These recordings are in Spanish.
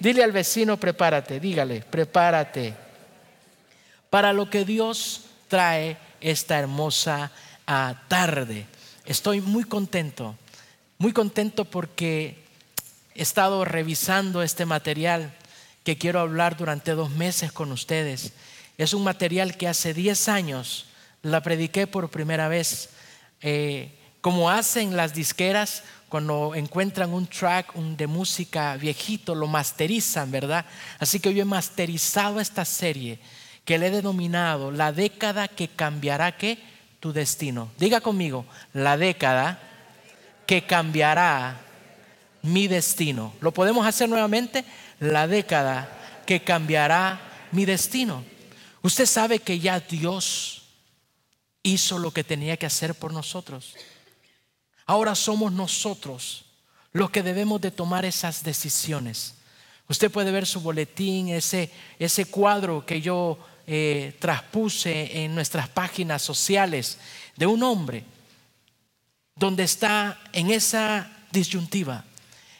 Dile al vecino, prepárate, dígale, prepárate para lo que Dios trae esta hermosa ah, tarde. Estoy muy contento, muy contento porque he estado revisando este material que quiero hablar durante dos meses con ustedes. Es un material que hace 10 años la prediqué por primera vez. Eh, como hacen las disqueras, cuando encuentran un track de música viejito, lo masterizan, ¿verdad? Así que yo he masterizado esta serie que le he denominado la década que cambiará tu destino. Diga conmigo, la década que cambiará mi destino. ¿Lo podemos hacer nuevamente? La década que cambiará mi destino. Usted sabe que ya Dios hizo lo que tenía que hacer por nosotros. Ahora somos nosotros los que debemos de tomar esas decisiones. Usted puede ver su boletín, ese, ese cuadro que yo eh, traspuse en nuestras páginas sociales de un hombre donde está en esa disyuntiva,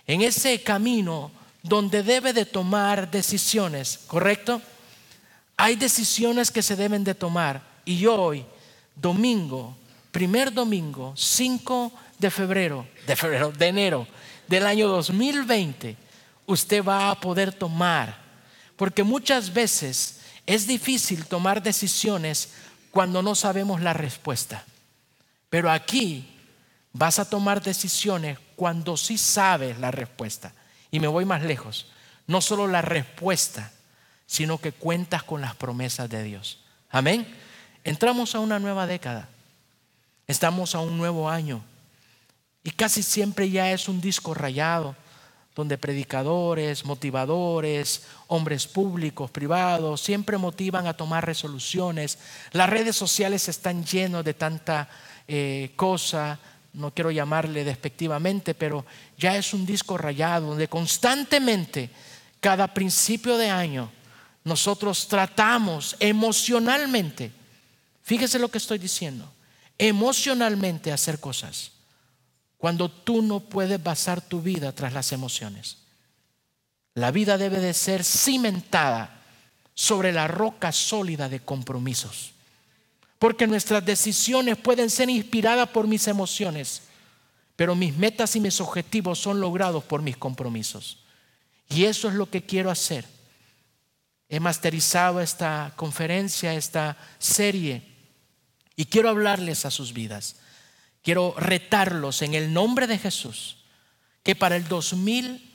en ese camino donde debe de tomar decisiones, ¿correcto? Hay decisiones que se deben de tomar y hoy, domingo, primer domingo, 5 de febrero, de febrero, de enero del año 2020, usted va a poder tomar. Porque muchas veces es difícil tomar decisiones cuando no sabemos la respuesta. Pero aquí vas a tomar decisiones cuando sí sabes la respuesta. Y me voy más lejos. No solo la respuesta, sino que cuentas con las promesas de Dios. Amén. Entramos a una nueva década. Estamos a un nuevo año. Y casi siempre ya es un disco rayado, donde predicadores, motivadores, hombres públicos, privados, siempre motivan a tomar resoluciones. Las redes sociales están llenas de tanta eh, cosa, no quiero llamarle despectivamente, pero ya es un disco rayado, donde constantemente, cada principio de año, nosotros tratamos emocionalmente, fíjese lo que estoy diciendo, emocionalmente hacer cosas cuando tú no puedes basar tu vida tras las emociones. La vida debe de ser cimentada sobre la roca sólida de compromisos. Porque nuestras decisiones pueden ser inspiradas por mis emociones, pero mis metas y mis objetivos son logrados por mis compromisos. Y eso es lo que quiero hacer. He masterizado esta conferencia, esta serie, y quiero hablarles a sus vidas. Quiero retarlos en el nombre de Jesús que para el 2000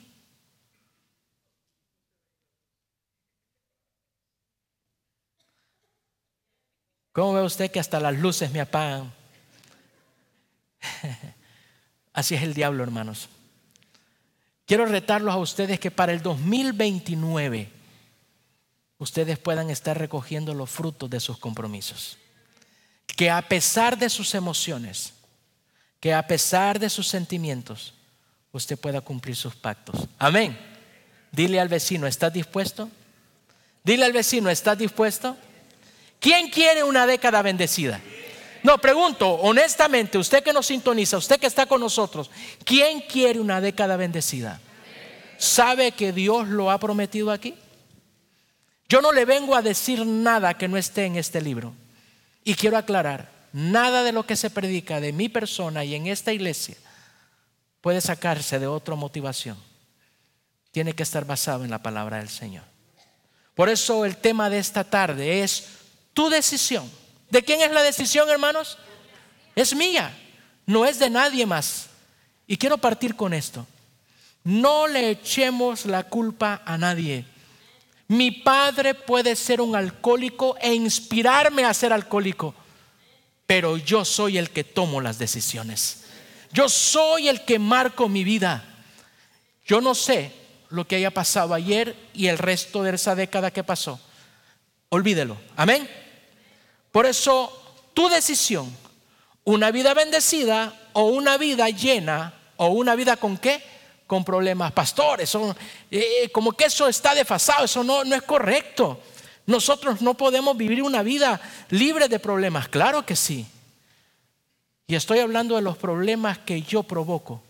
¿Cómo ve usted que hasta las luces me apagan? Así es el diablo, hermanos. Quiero retarlos a ustedes que para el 2029 ustedes puedan estar recogiendo los frutos de sus compromisos. Que a pesar de sus emociones, que a pesar de sus sentimientos, usted pueda cumplir sus pactos. Amén. Dile al vecino, ¿estás dispuesto? Dile al vecino, ¿estás dispuesto? ¿Quién quiere una década bendecida? No, pregunto, honestamente, usted que nos sintoniza, usted que está con nosotros, ¿quién quiere una década bendecida? ¿Sabe que Dios lo ha prometido aquí? Yo no le vengo a decir nada que no esté en este libro. Y quiero aclarar, Nada de lo que se predica de mi persona y en esta iglesia puede sacarse de otra motivación. Tiene que estar basado en la palabra del Señor. Por eso el tema de esta tarde es tu decisión. ¿De quién es la decisión, hermanos? Es mía, no es de nadie más. Y quiero partir con esto. No le echemos la culpa a nadie. Mi padre puede ser un alcohólico e inspirarme a ser alcohólico pero yo soy el que tomo las decisiones. Yo soy el que marco mi vida. Yo no sé lo que haya pasado ayer y el resto de esa década que pasó. Olvídelo. Amén. Por eso, tu decisión, una vida bendecida o una vida llena o una vida con qué? Con problemas. Pastores, son, eh, como que eso está desfasado, eso no, no es correcto. Nosotros no podemos vivir una vida libre de problemas, claro que sí. Y estoy hablando de los problemas que yo provoco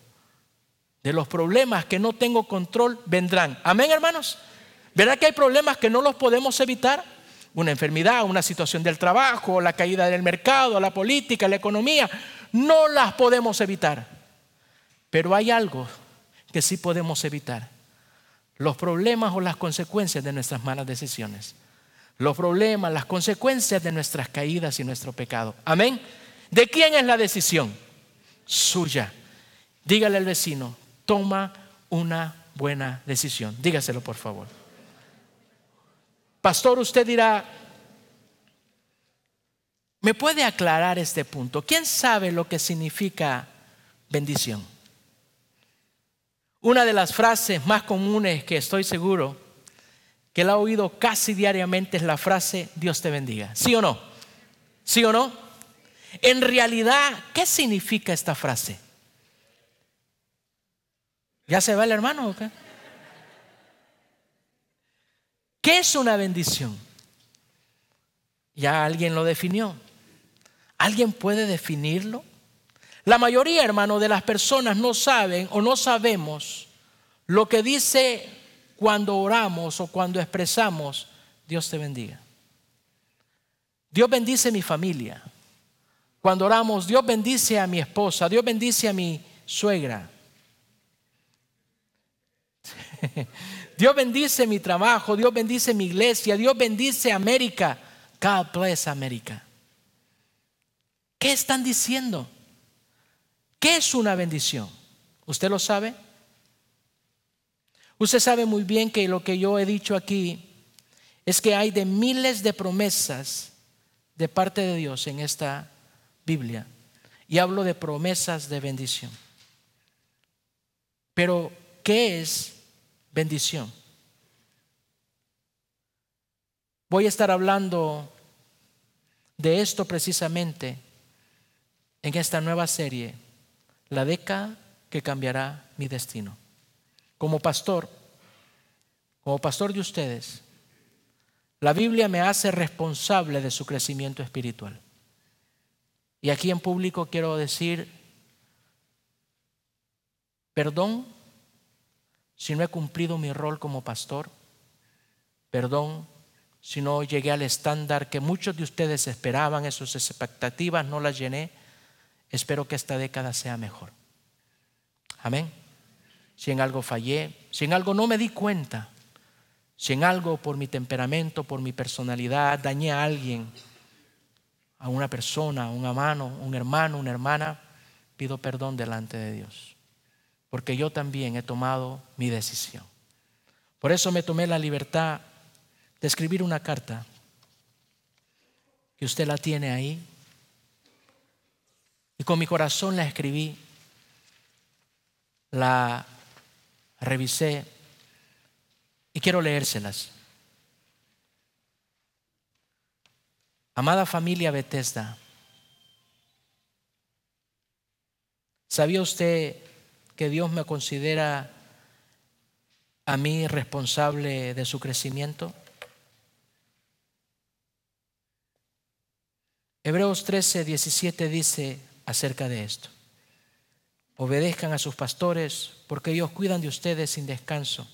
de los problemas que no tengo control vendrán. Amén, hermanos. ¿Verdad que hay problemas que no los podemos evitar? Una enfermedad, una situación del trabajo, la caída del mercado, la política, la economía. No las podemos evitar. Pero hay algo que sí podemos evitar. Los problemas o las consecuencias de nuestras malas decisiones. Los problemas, las consecuencias de nuestras caídas y nuestro pecado. Amén. ¿De quién es la decisión? Suya. Dígale al vecino, toma una buena decisión. Dígaselo, por favor. Pastor, usted dirá, ¿me puede aclarar este punto? ¿Quién sabe lo que significa bendición? Una de las frases más comunes que estoy seguro que la he oído casi diariamente es la frase Dios te bendiga. ¿Sí o no? ¿Sí o no? En realidad, ¿qué significa esta frase? ¿Ya se va el hermano o qué? ¿Qué es una bendición? Ya alguien lo definió. ¿Alguien puede definirlo? La mayoría, hermano, de las personas no saben o no sabemos lo que dice cuando oramos o cuando expresamos, Dios te bendiga. Dios bendice mi familia. Cuando oramos, Dios bendice a mi esposa, Dios bendice a mi suegra. Dios bendice mi trabajo, Dios bendice mi iglesia, Dios bendice América. God bless América. ¿Qué están diciendo? ¿Qué es una bendición? ¿Usted lo sabe? Usted sabe muy bien que lo que yo he dicho aquí es que hay de miles de promesas de parte de Dios en esta Biblia. Y hablo de promesas de bendición. Pero, ¿qué es bendición? Voy a estar hablando de esto precisamente en esta nueva serie la década que cambiará mi destino. Como pastor, como pastor de ustedes, la Biblia me hace responsable de su crecimiento espiritual. Y aquí en público quiero decir, perdón si no he cumplido mi rol como pastor, perdón si no llegué al estándar que muchos de ustedes esperaban, esas expectativas no las llené espero que esta década sea mejor. Amén. Si en algo fallé, si en algo no me di cuenta, si en algo por mi temperamento, por mi personalidad, dañé a alguien, a una persona, a un hermano, un hermano, una hermana, pido perdón delante de Dios. Porque yo también he tomado mi decisión. Por eso me tomé la libertad de escribir una carta, que usted la tiene ahí, y con mi corazón la escribí, la revisé y quiero leérselas. Amada familia Bethesda, ¿sabía usted que Dios me considera a mí responsable de su crecimiento? Hebreos 13, 17 dice, acerca de esto. Obedezcan a sus pastores porque ellos cuidan de ustedes sin descanso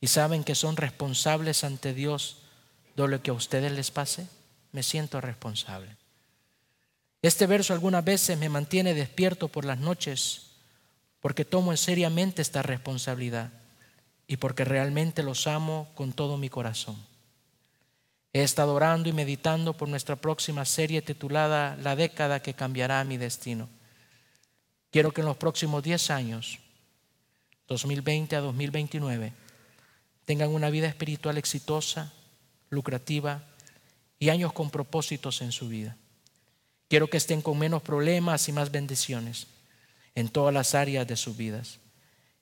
y saben que son responsables ante Dios de lo que a ustedes les pase. Me siento responsable. Este verso algunas veces me mantiene despierto por las noches porque tomo en seriamente esta responsabilidad y porque realmente los amo con todo mi corazón. He estado orando y meditando por nuestra próxima serie titulada La década que cambiará mi destino. Quiero que en los próximos 10 años, 2020 a 2029, tengan una vida espiritual exitosa, lucrativa y años con propósitos en su vida. Quiero que estén con menos problemas y más bendiciones en todas las áreas de sus vidas.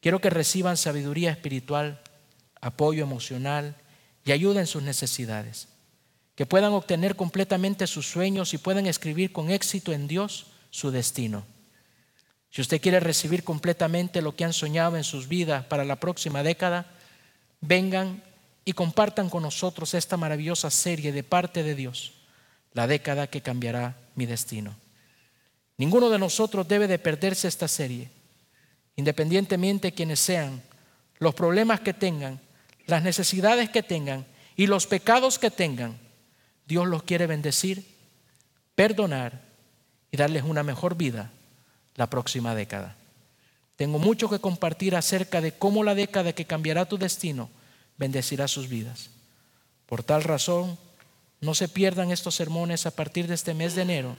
Quiero que reciban sabiduría espiritual, apoyo emocional y ayuda en sus necesidades que puedan obtener completamente sus sueños y puedan escribir con éxito en Dios su destino. Si usted quiere recibir completamente lo que han soñado en sus vidas para la próxima década, vengan y compartan con nosotros esta maravillosa serie de parte de Dios, la década que cambiará mi destino. Ninguno de nosotros debe de perderse esta serie. independientemente de quienes sean, los problemas que tengan, las necesidades que tengan y los pecados que tengan, Dios los quiere bendecir, perdonar y darles una mejor vida la próxima década. Tengo mucho que compartir acerca de cómo la década que cambiará tu destino bendecirá sus vidas. Por tal razón, no se pierdan estos sermones a partir de este mes de enero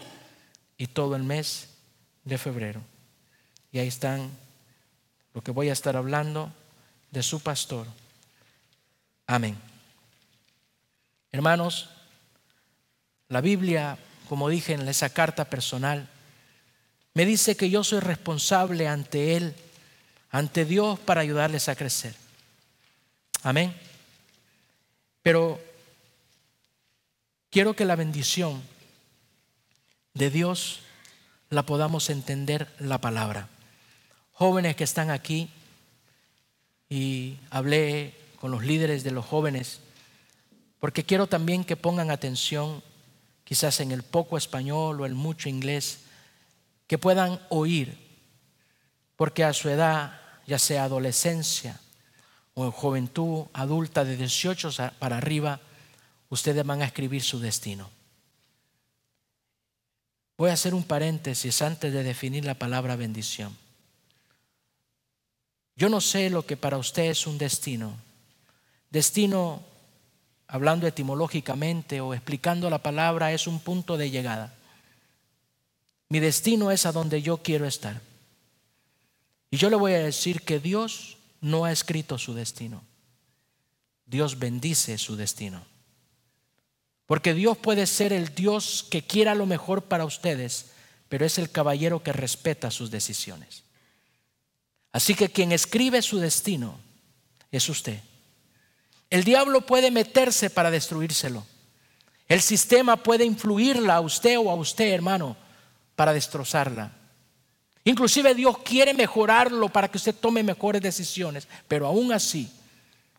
y todo el mes de febrero. Y ahí están lo que voy a estar hablando de su pastor. Amén. Hermanos, la Biblia, como dije en esa carta personal, me dice que yo soy responsable ante Él, ante Dios, para ayudarles a crecer. Amén. Pero quiero que la bendición de Dios la podamos entender la palabra. Jóvenes que están aquí, y hablé con los líderes de los jóvenes, porque quiero también que pongan atención quizás en el poco español o el mucho inglés, que puedan oír, porque a su edad, ya sea adolescencia o en juventud adulta de 18 para arriba, ustedes van a escribir su destino. Voy a hacer un paréntesis antes de definir la palabra bendición. Yo no sé lo que para usted es un destino. Destino, hablando etimológicamente o explicando la palabra, es un punto de llegada. Mi destino es a donde yo quiero estar. Y yo le voy a decir que Dios no ha escrito su destino. Dios bendice su destino. Porque Dios puede ser el Dios que quiera lo mejor para ustedes, pero es el caballero que respeta sus decisiones. Así que quien escribe su destino es usted. El diablo puede meterse para destruírselo. El sistema puede influirla a usted o a usted, hermano, para destrozarla. Inclusive Dios quiere mejorarlo para que usted tome mejores decisiones, pero aún así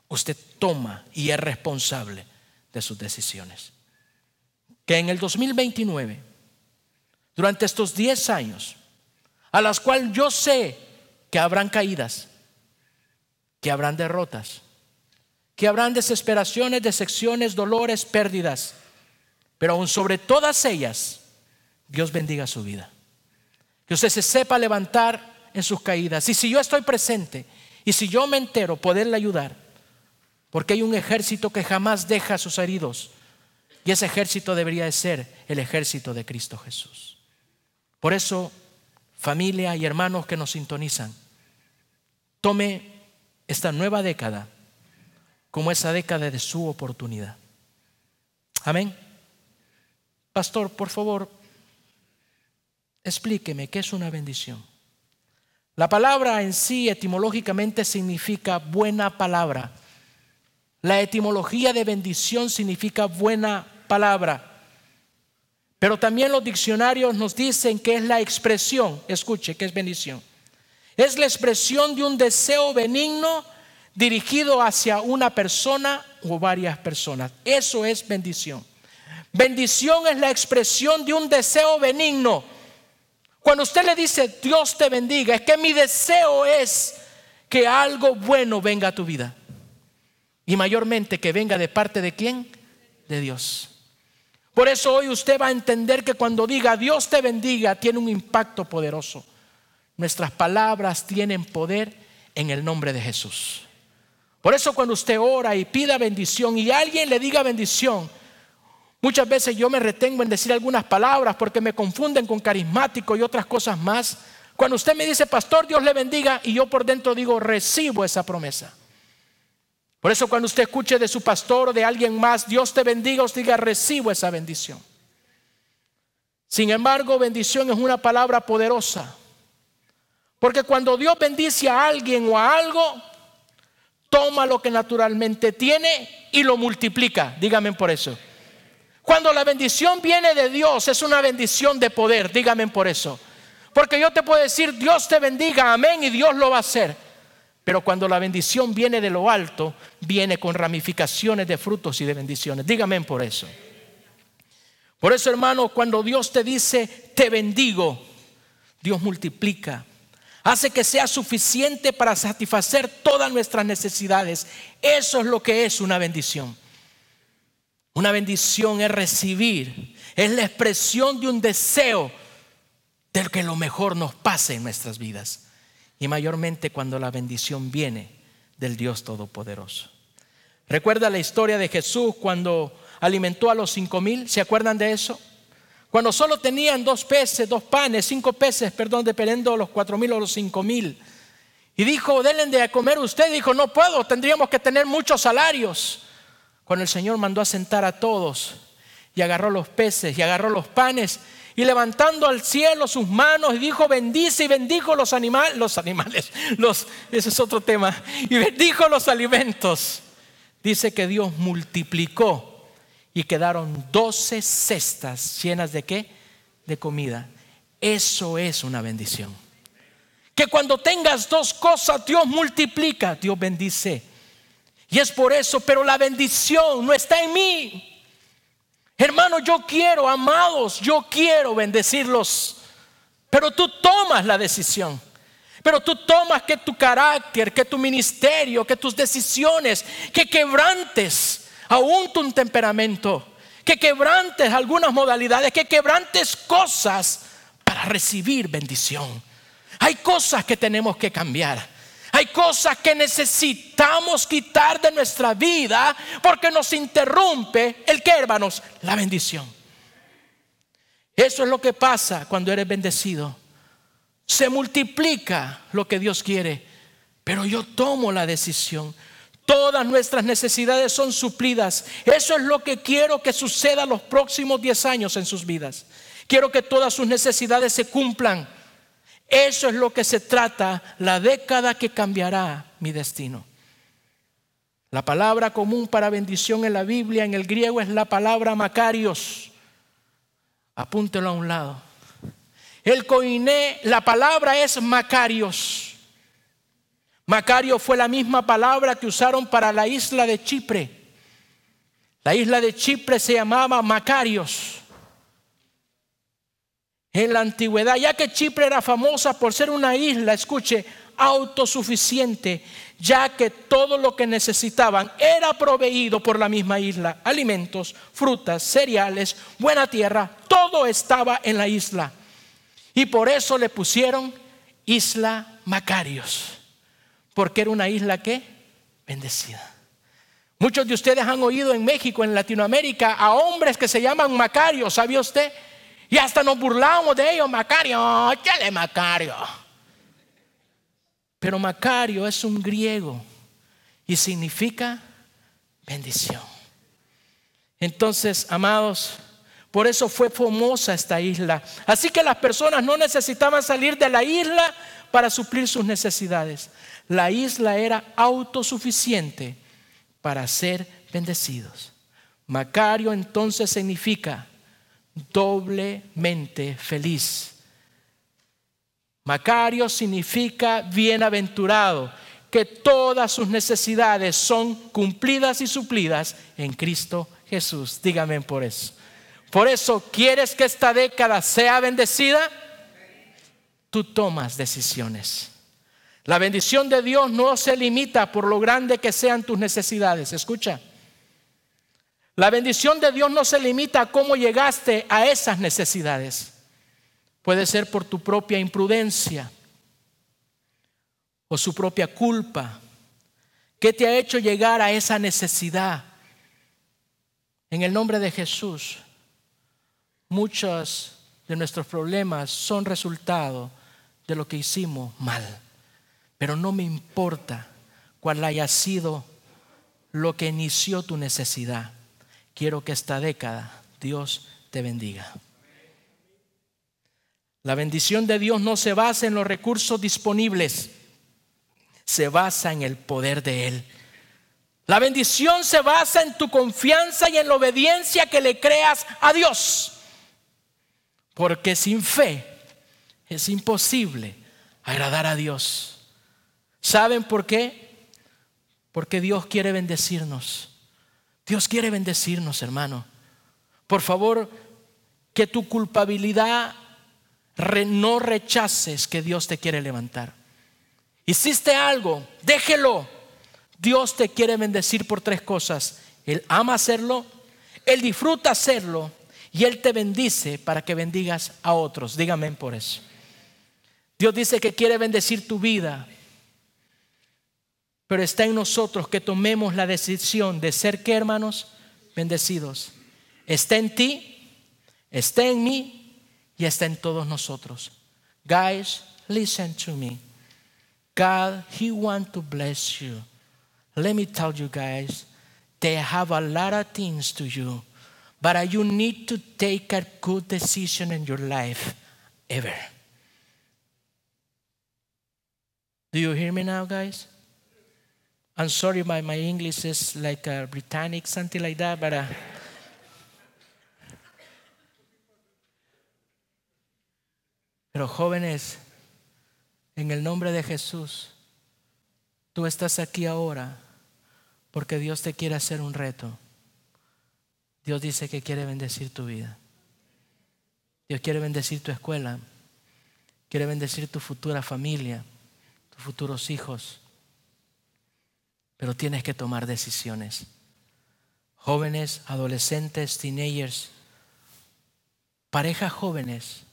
usted toma y es responsable de sus decisiones. Que en el 2029, durante estos 10 años, a las cuales yo sé que habrán caídas, que habrán derrotas, que habrán desesperaciones, decepciones, dolores, pérdidas, pero aún sobre todas ellas, Dios bendiga su vida. Que usted se sepa levantar en sus caídas. Y si yo estoy presente y si yo me entero, poderle ayudar. Porque hay un ejército que jamás deja a sus heridos. Y ese ejército debería de ser el ejército de Cristo Jesús. Por eso, familia y hermanos que nos sintonizan, tome esta nueva década como esa década de su oportunidad. Amén. Pastor, por favor, Explíqueme qué es una bendición. La palabra en sí etimológicamente significa buena palabra. La etimología de bendición significa buena palabra. Pero también los diccionarios nos dicen que es la expresión, escuche, que es bendición. Es la expresión de un deseo benigno dirigido hacia una persona o varias personas. Eso es bendición. Bendición es la expresión de un deseo benigno cuando usted le dice Dios te bendiga, es que mi deseo es que algo bueno venga a tu vida. Y mayormente que venga de parte de quién? De Dios. Por eso hoy usted va a entender que cuando diga Dios te bendiga tiene un impacto poderoso. Nuestras palabras tienen poder en el nombre de Jesús. Por eso cuando usted ora y pida bendición y alguien le diga bendición, Muchas veces yo me retengo en decir algunas palabras porque me confunden con carismático y otras cosas más. Cuando usted me dice, pastor, Dios le bendiga, y yo por dentro digo, recibo esa promesa. Por eso cuando usted escuche de su pastor o de alguien más, Dios te bendiga, os diga, recibo esa bendición. Sin embargo, bendición es una palabra poderosa. Porque cuando Dios bendice a alguien o a algo, toma lo que naturalmente tiene y lo multiplica. Dígame por eso. Cuando la bendición viene de Dios, es una bendición de poder, dígame por eso. Porque yo te puedo decir, Dios te bendiga, amén, y Dios lo va a hacer. Pero cuando la bendición viene de lo alto, viene con ramificaciones de frutos y de bendiciones. Dígame por eso. Por eso, hermano, cuando Dios te dice, te bendigo, Dios multiplica. hace que sea suficiente para satisfacer todas nuestras necesidades. Eso es lo que es una bendición. Una bendición es recibir, es la expresión de un deseo de que lo mejor nos pase en nuestras vidas. Y mayormente cuando la bendición viene del Dios Todopoderoso. Recuerda la historia de Jesús cuando alimentó a los cinco mil, ¿se acuerdan de eso? Cuando solo tenían dos peces, dos panes, cinco peces, perdón, dependiendo de los cuatro mil o los cinco mil. Y dijo, denle de comer usted. Dijo, no puedo, tendríamos que tener muchos salarios. Cuando el Señor mandó a sentar a todos y agarró los peces y agarró los panes y levantando al cielo sus manos y dijo bendice y bendijo los animales, los animales, ese es otro tema, y bendijo los alimentos. Dice que Dios multiplicó y quedaron doce cestas llenas de qué? De comida. Eso es una bendición. Que cuando tengas dos cosas, Dios multiplica, Dios bendice. Y es por eso, pero la bendición no está en mí. Hermano, yo quiero, amados, yo quiero bendecirlos. Pero tú tomas la decisión. Pero tú tomas que tu carácter, que tu ministerio, que tus decisiones, que quebrantes aún tu temperamento, que quebrantes algunas modalidades, que quebrantes cosas para recibir bendición. Hay cosas que tenemos que cambiar. Hay cosas que necesitamos quitar de nuestra vida porque nos interrumpe el que, hermanos, la bendición. Eso es lo que pasa cuando eres bendecido. Se multiplica lo que Dios quiere, pero yo tomo la decisión. Todas nuestras necesidades son suplidas. Eso es lo que quiero que suceda los próximos 10 años en sus vidas. Quiero que todas sus necesidades se cumplan. Eso es lo que se trata, la década que cambiará mi destino. La palabra común para bendición en la Biblia, en el griego, es la palabra Macarios. Apúntelo a un lado. El coiné, la palabra es Macarios. Macario fue la misma palabra que usaron para la isla de Chipre. La isla de Chipre se llamaba Macarios en la antigüedad, ya que Chipre era famosa por ser una isla, escuche, autosuficiente, ya que todo lo que necesitaban era proveído por la misma isla, alimentos, frutas, cereales, buena tierra, todo estaba en la isla. Y por eso le pusieron Isla Macarios, porque era una isla que bendecida. Muchos de ustedes han oído en México, en Latinoamérica, a hombres que se llaman Macarios, ¿sabía usted? Y hasta nos burlamos de ellos, Macario, ¿qué Macario? Pero Macario es un griego y significa bendición. Entonces, amados, por eso fue famosa esta isla. Así que las personas no necesitaban salir de la isla para suplir sus necesidades. La isla era autosuficiente para ser bendecidos. Macario entonces significa doblemente feliz. Macario significa bienaventurado, que todas sus necesidades son cumplidas y suplidas en Cristo Jesús. Dígame por eso. Por eso, ¿quieres que esta década sea bendecida? Tú tomas decisiones. La bendición de Dios no se limita por lo grande que sean tus necesidades. Escucha. La bendición de Dios no se limita a cómo llegaste a esas necesidades. Puede ser por tu propia imprudencia o su propia culpa. ¿Qué te ha hecho llegar a esa necesidad? En el nombre de Jesús, muchos de nuestros problemas son resultado de lo que hicimos mal. Pero no me importa cuál haya sido lo que inició tu necesidad. Quiero que esta década Dios te bendiga. La bendición de Dios no se basa en los recursos disponibles, se basa en el poder de Él. La bendición se basa en tu confianza y en la obediencia que le creas a Dios. Porque sin fe es imposible agradar a Dios. ¿Saben por qué? Porque Dios quiere bendecirnos. Dios quiere bendecirnos, hermano. Por favor, que tu culpabilidad no rechaces que Dios te quiere levantar. Hiciste algo, déjelo. Dios te quiere bendecir por tres cosas. Él ama hacerlo, Él disfruta hacerlo y Él te bendice para que bendigas a otros. Dígame por eso. Dios dice que quiere bendecir tu vida, pero está en nosotros que tomemos la decisión de ser, ¿qué hermanos? Bendecidos. Está en ti, está en mí y está en todos nosotros. Guys, listen to me. God, He wants to bless you. Let me tell you guys, they have a lot of things to you, but you need to take a good decision in your life ever. Do you hear me now, guys? I'm sorry, my, English is like a Britannic, something like that, but. Uh, Pero jóvenes, en el nombre de Jesús, tú estás aquí ahora porque Dios te quiere hacer un reto. Dios dice que quiere bendecir tu vida. Dios quiere bendecir tu escuela. Quiere bendecir tu futura familia, tus futuros hijos. Pero tienes que tomar decisiones. Jóvenes, adolescentes, teenagers, parejas jóvenes,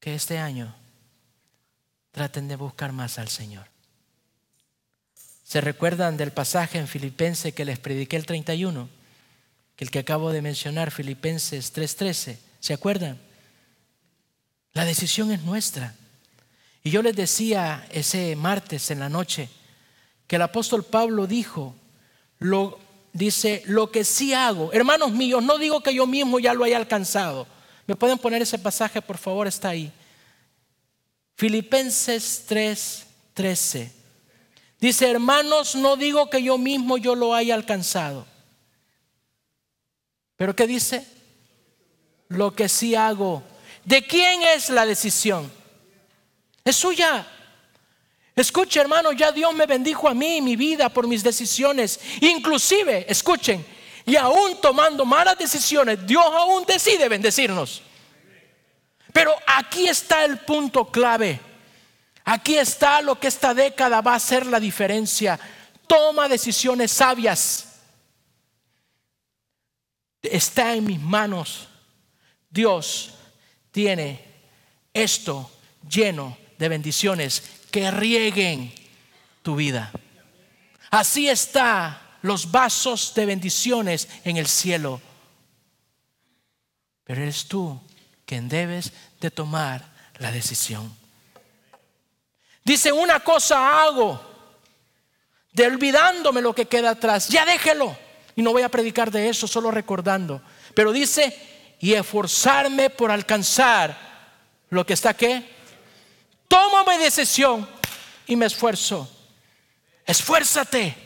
que este año traten de buscar más al Señor. ¿Se recuerdan del pasaje en Filipenses que les prediqué el 31? Que el que acabo de mencionar, Filipenses 3:13. ¿Se acuerdan? La decisión es nuestra. Y yo les decía ese martes en la noche que el apóstol Pablo dijo, lo, dice, lo que sí hago, hermanos míos, no digo que yo mismo ya lo haya alcanzado. ¿Me pueden poner ese pasaje, por favor? Está ahí. Filipenses 3:13. Dice, hermanos, no digo que yo mismo yo lo haya alcanzado. Pero ¿qué dice? Lo que sí hago. ¿De quién es la decisión? Es suya. Escuche, hermano, ya Dios me bendijo a mí y mi vida por mis decisiones. Inclusive, escuchen, y aún tomando malas decisiones, Dios aún decide bendecirnos. Pero aquí está el punto clave. Aquí está lo que esta década va a hacer la diferencia. Toma decisiones sabias. Está en mis manos. Dios tiene esto lleno de bendiciones que rieguen tu vida. Así está los vasos de bendiciones en el cielo. Pero eres tú quien debes de tomar la decisión. Dice, una cosa hago, de olvidándome lo que queda atrás, ya déjelo. Y no voy a predicar de eso, solo recordando. Pero dice, y esforzarme por alcanzar lo que está aquí. Tomo mi decisión y me esfuerzo. Esfuérzate.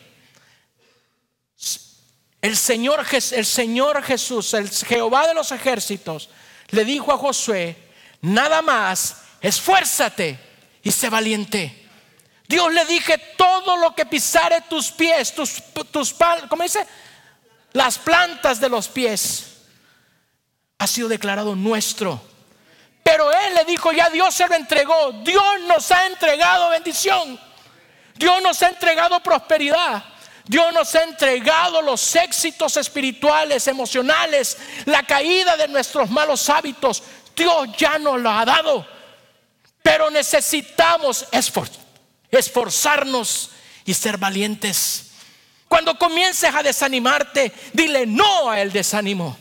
El Señor, el Señor Jesús, el Jehová de los ejércitos, le dijo a Josué, nada más, esfuérzate y sé valiente. Dios le dije, todo lo que pisare tus pies, tus, tus ¿cómo dice? Las plantas de los pies, ha sido declarado nuestro. Pero Él le dijo, ya Dios se lo entregó. Dios nos ha entregado bendición. Dios nos ha entregado prosperidad. Dios nos ha entregado los éxitos espirituales, emocionales, la caída de nuestros malos hábitos. Dios ya nos lo ha dado. Pero necesitamos esforzarnos y ser valientes. Cuando comiences a desanimarte, dile no al desánimo.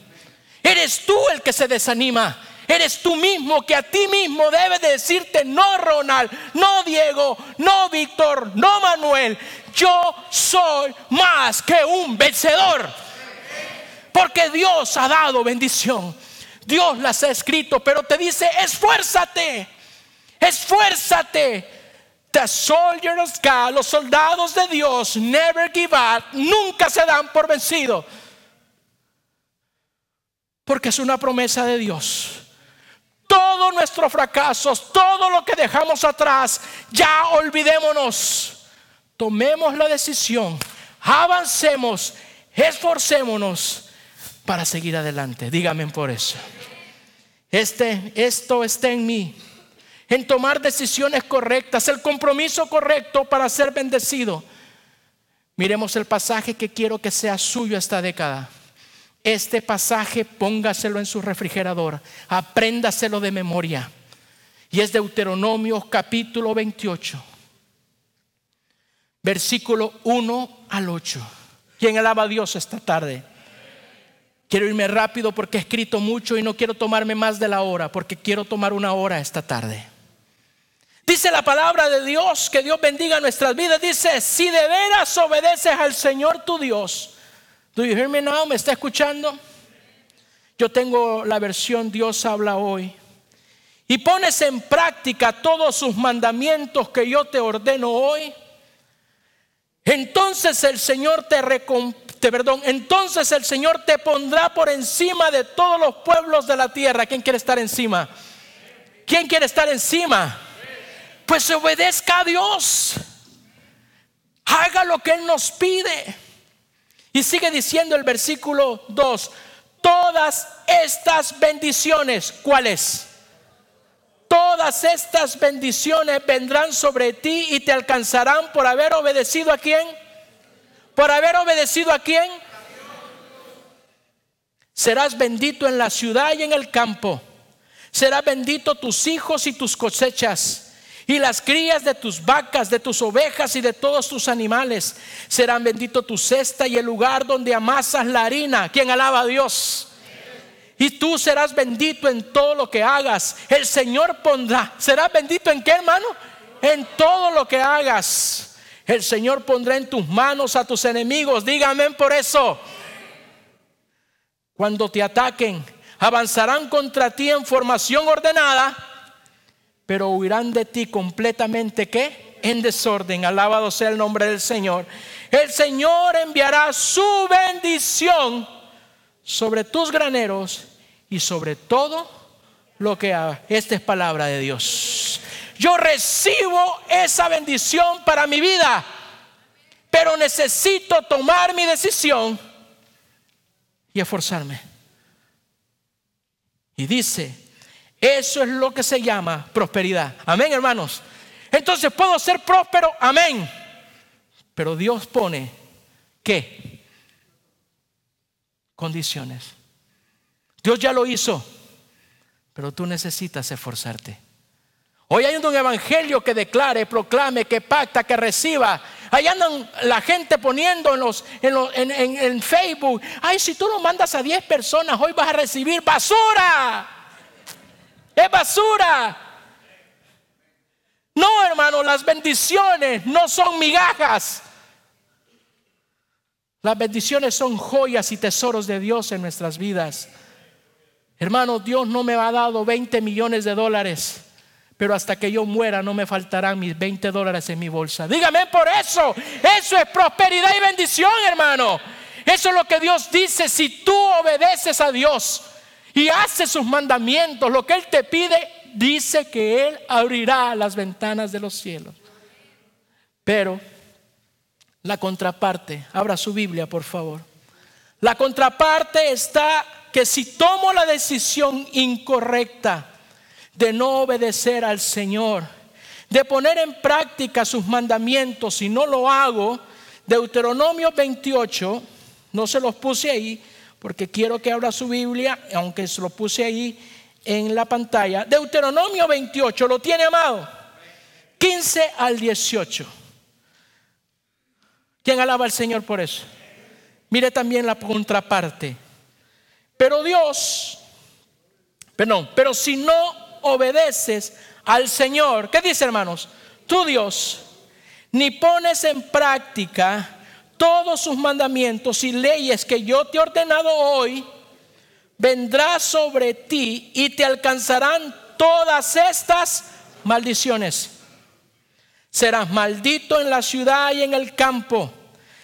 Eres tú el que se desanima. Eres tú mismo que a ti mismo debes decirte no Ronald, no Diego, no Víctor, no Manuel. Yo soy más que un vencedor. Porque Dios ha dado bendición. Dios las ha escrito, pero te dice, esfuérzate. Esfuérzate. The soldiers God, los soldados de Dios, never give up, nunca se dan por vencido. Porque es una promesa de Dios. Todos nuestros fracasos, todo lo que dejamos atrás, ya olvidémonos. Tomemos la decisión, avancemos, esforcémonos para seguir adelante. Dígame por eso. Este, esto está en mí en tomar decisiones correctas, el compromiso correcto para ser bendecido. Miremos el pasaje que quiero que sea suyo esta década. Este pasaje póngaselo en su refrigerador, apréndaselo de memoria. Y es Deuteronomio capítulo 28, versículo 1 al 8. ¿Quién alaba a Dios esta tarde? Quiero irme rápido porque he escrito mucho y no quiero tomarme más de la hora, porque quiero tomar una hora esta tarde. Dice la palabra de Dios, que Dios bendiga nuestras vidas. Dice, si de veras obedeces al Señor tu Dios, Do you hear me now? ¿Me está escuchando? Yo tengo la versión Dios habla hoy. Y pones en práctica todos sus mandamientos que yo te ordeno hoy. Entonces el Señor te, te perdón, entonces el Señor te pondrá por encima de todos los pueblos de la tierra. ¿Quién quiere estar encima? ¿Quién quiere estar encima? Pues obedezca a Dios. Haga lo que Él nos pide. Y sigue diciendo el versículo 2, todas estas bendiciones, ¿cuáles? Todas estas bendiciones vendrán sobre ti y te alcanzarán por haber obedecido a quién? Por haber obedecido a quién? Serás bendito en la ciudad y en el campo. Será bendito tus hijos y tus cosechas y las crías de tus vacas, de tus ovejas y de todos tus animales. Serán bendito tu cesta y el lugar donde amasas la harina. Quien alaba a Dios. Y tú serás bendito en todo lo que hagas. El Señor pondrá. ¿Serás bendito en qué, hermano? En todo lo que hagas. El Señor pondrá en tus manos a tus enemigos. Dígame por eso. Cuando te ataquen, avanzarán contra ti en formación ordenada pero huirán de ti completamente ¿qué? En desorden. Alabado sea el nombre del Señor. El Señor enviará su bendición sobre tus graneros y sobre todo lo que haga. Esta es palabra de Dios. Yo recibo esa bendición para mi vida, pero necesito tomar mi decisión y esforzarme. Y dice, eso es lo que se llama prosperidad. Amén, hermanos. Entonces puedo ser próspero, amén. Pero Dios pone, ¿qué? Condiciones. Dios ya lo hizo, pero tú necesitas esforzarte. Hoy hay un evangelio que declare, proclame, que pacta, que reciba. Ahí andan la gente poniendo en, los, en, en Facebook, ay, si tú lo mandas a 10 personas, hoy vas a recibir basura. Es basura. No, hermano, las bendiciones no son migajas. Las bendiciones son joyas y tesoros de Dios en nuestras vidas. Hermano, Dios no me ha dado 20 millones de dólares, pero hasta que yo muera no me faltarán mis 20 dólares en mi bolsa. Dígame por eso. Eso es prosperidad y bendición, hermano. Eso es lo que Dios dice si tú obedeces a Dios y hace sus mandamientos, lo que Él te pide, dice que Él abrirá las ventanas de los cielos. Pero la contraparte, abra su Biblia por favor. La contraparte está que si tomo la decisión incorrecta de no obedecer al Señor, de poner en práctica sus mandamientos y no lo hago, Deuteronomio 28, no se los puse ahí, porque quiero que abra su Biblia, aunque se lo puse ahí en la pantalla. Deuteronomio 28, ¿lo tiene amado? 15 al 18. ¿Quién alaba al Señor por eso? Mire también la contraparte. Pero Dios, perdón, pero si no obedeces al Señor, ¿qué dice hermanos? Tú Dios, ni pones en práctica todos sus mandamientos y leyes que yo te he ordenado hoy, vendrá sobre ti y te alcanzarán todas estas maldiciones. Serás maldito en la ciudad y en el campo.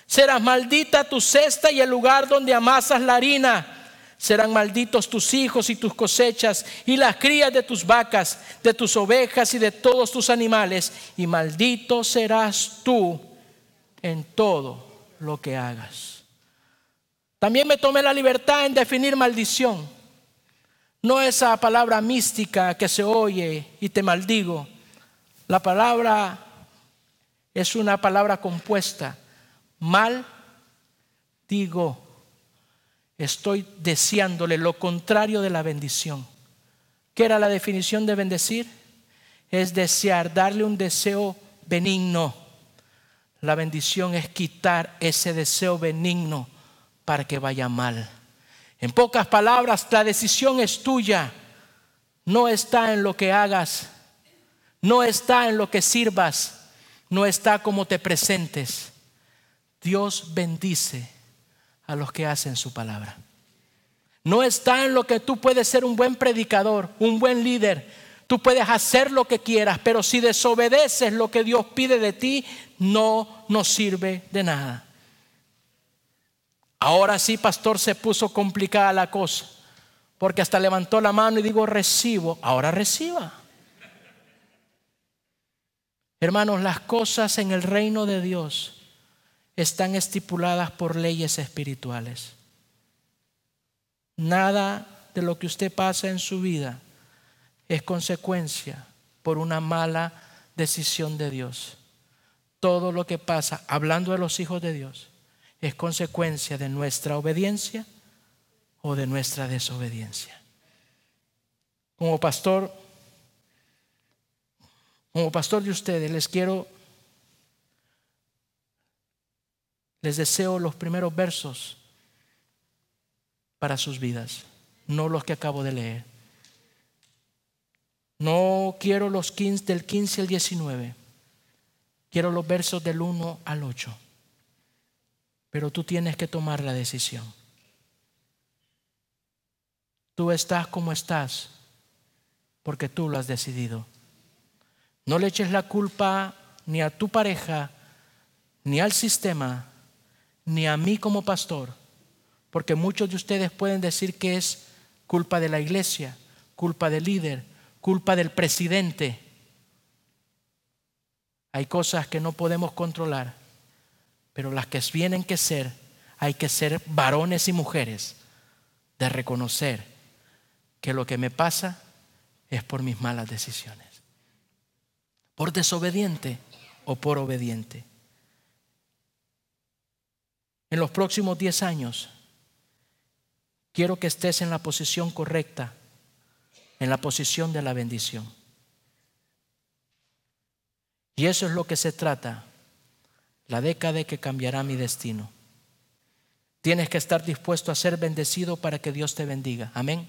Serás maldita tu cesta y el lugar donde amasas la harina. Serán malditos tus hijos y tus cosechas y las crías de tus vacas, de tus ovejas y de todos tus animales. Y maldito serás tú en todo lo que hagas. También me tomé la libertad en definir maldición. No esa palabra mística que se oye y te maldigo. La palabra es una palabra compuesta. Mal digo. Estoy deseándole lo contrario de la bendición. ¿Qué era la definición de bendecir? Es desear, darle un deseo benigno. La bendición es quitar ese deseo benigno para que vaya mal. En pocas palabras, la decisión es tuya. No está en lo que hagas, no está en lo que sirvas, no está como te presentes. Dios bendice a los que hacen su palabra. No está en lo que tú puedes ser un buen predicador, un buen líder. Tú puedes hacer lo que quieras, pero si desobedeces lo que Dios pide de ti, no nos sirve de nada. Ahora sí, pastor, se puso complicada la cosa, porque hasta levantó la mano y digo, recibo, ahora reciba. Hermanos, las cosas en el reino de Dios están estipuladas por leyes espirituales. Nada de lo que usted pasa en su vida es consecuencia por una mala decisión de Dios. Todo lo que pasa, hablando de los hijos de Dios, es consecuencia de nuestra obediencia o de nuestra desobediencia. Como pastor, como pastor de ustedes, les quiero, les deseo los primeros versos para sus vidas, no los que acabo de leer. No quiero los 15, del 15 al 19, quiero los versos del 1 al 8. Pero tú tienes que tomar la decisión. Tú estás como estás porque tú lo has decidido. No le eches la culpa ni a tu pareja, ni al sistema, ni a mí como pastor, porque muchos de ustedes pueden decir que es culpa de la iglesia, culpa del líder, culpa del presidente. Hay cosas que no podemos controlar. Pero las que tienen que ser, hay que ser varones y mujeres de reconocer que lo que me pasa es por mis malas decisiones. Por desobediente o por obediente. En los próximos 10 años, quiero que estés en la posición correcta, en la posición de la bendición. Y eso es lo que se trata la década que cambiará mi destino. Tienes que estar dispuesto a ser bendecido para que Dios te bendiga. Amén.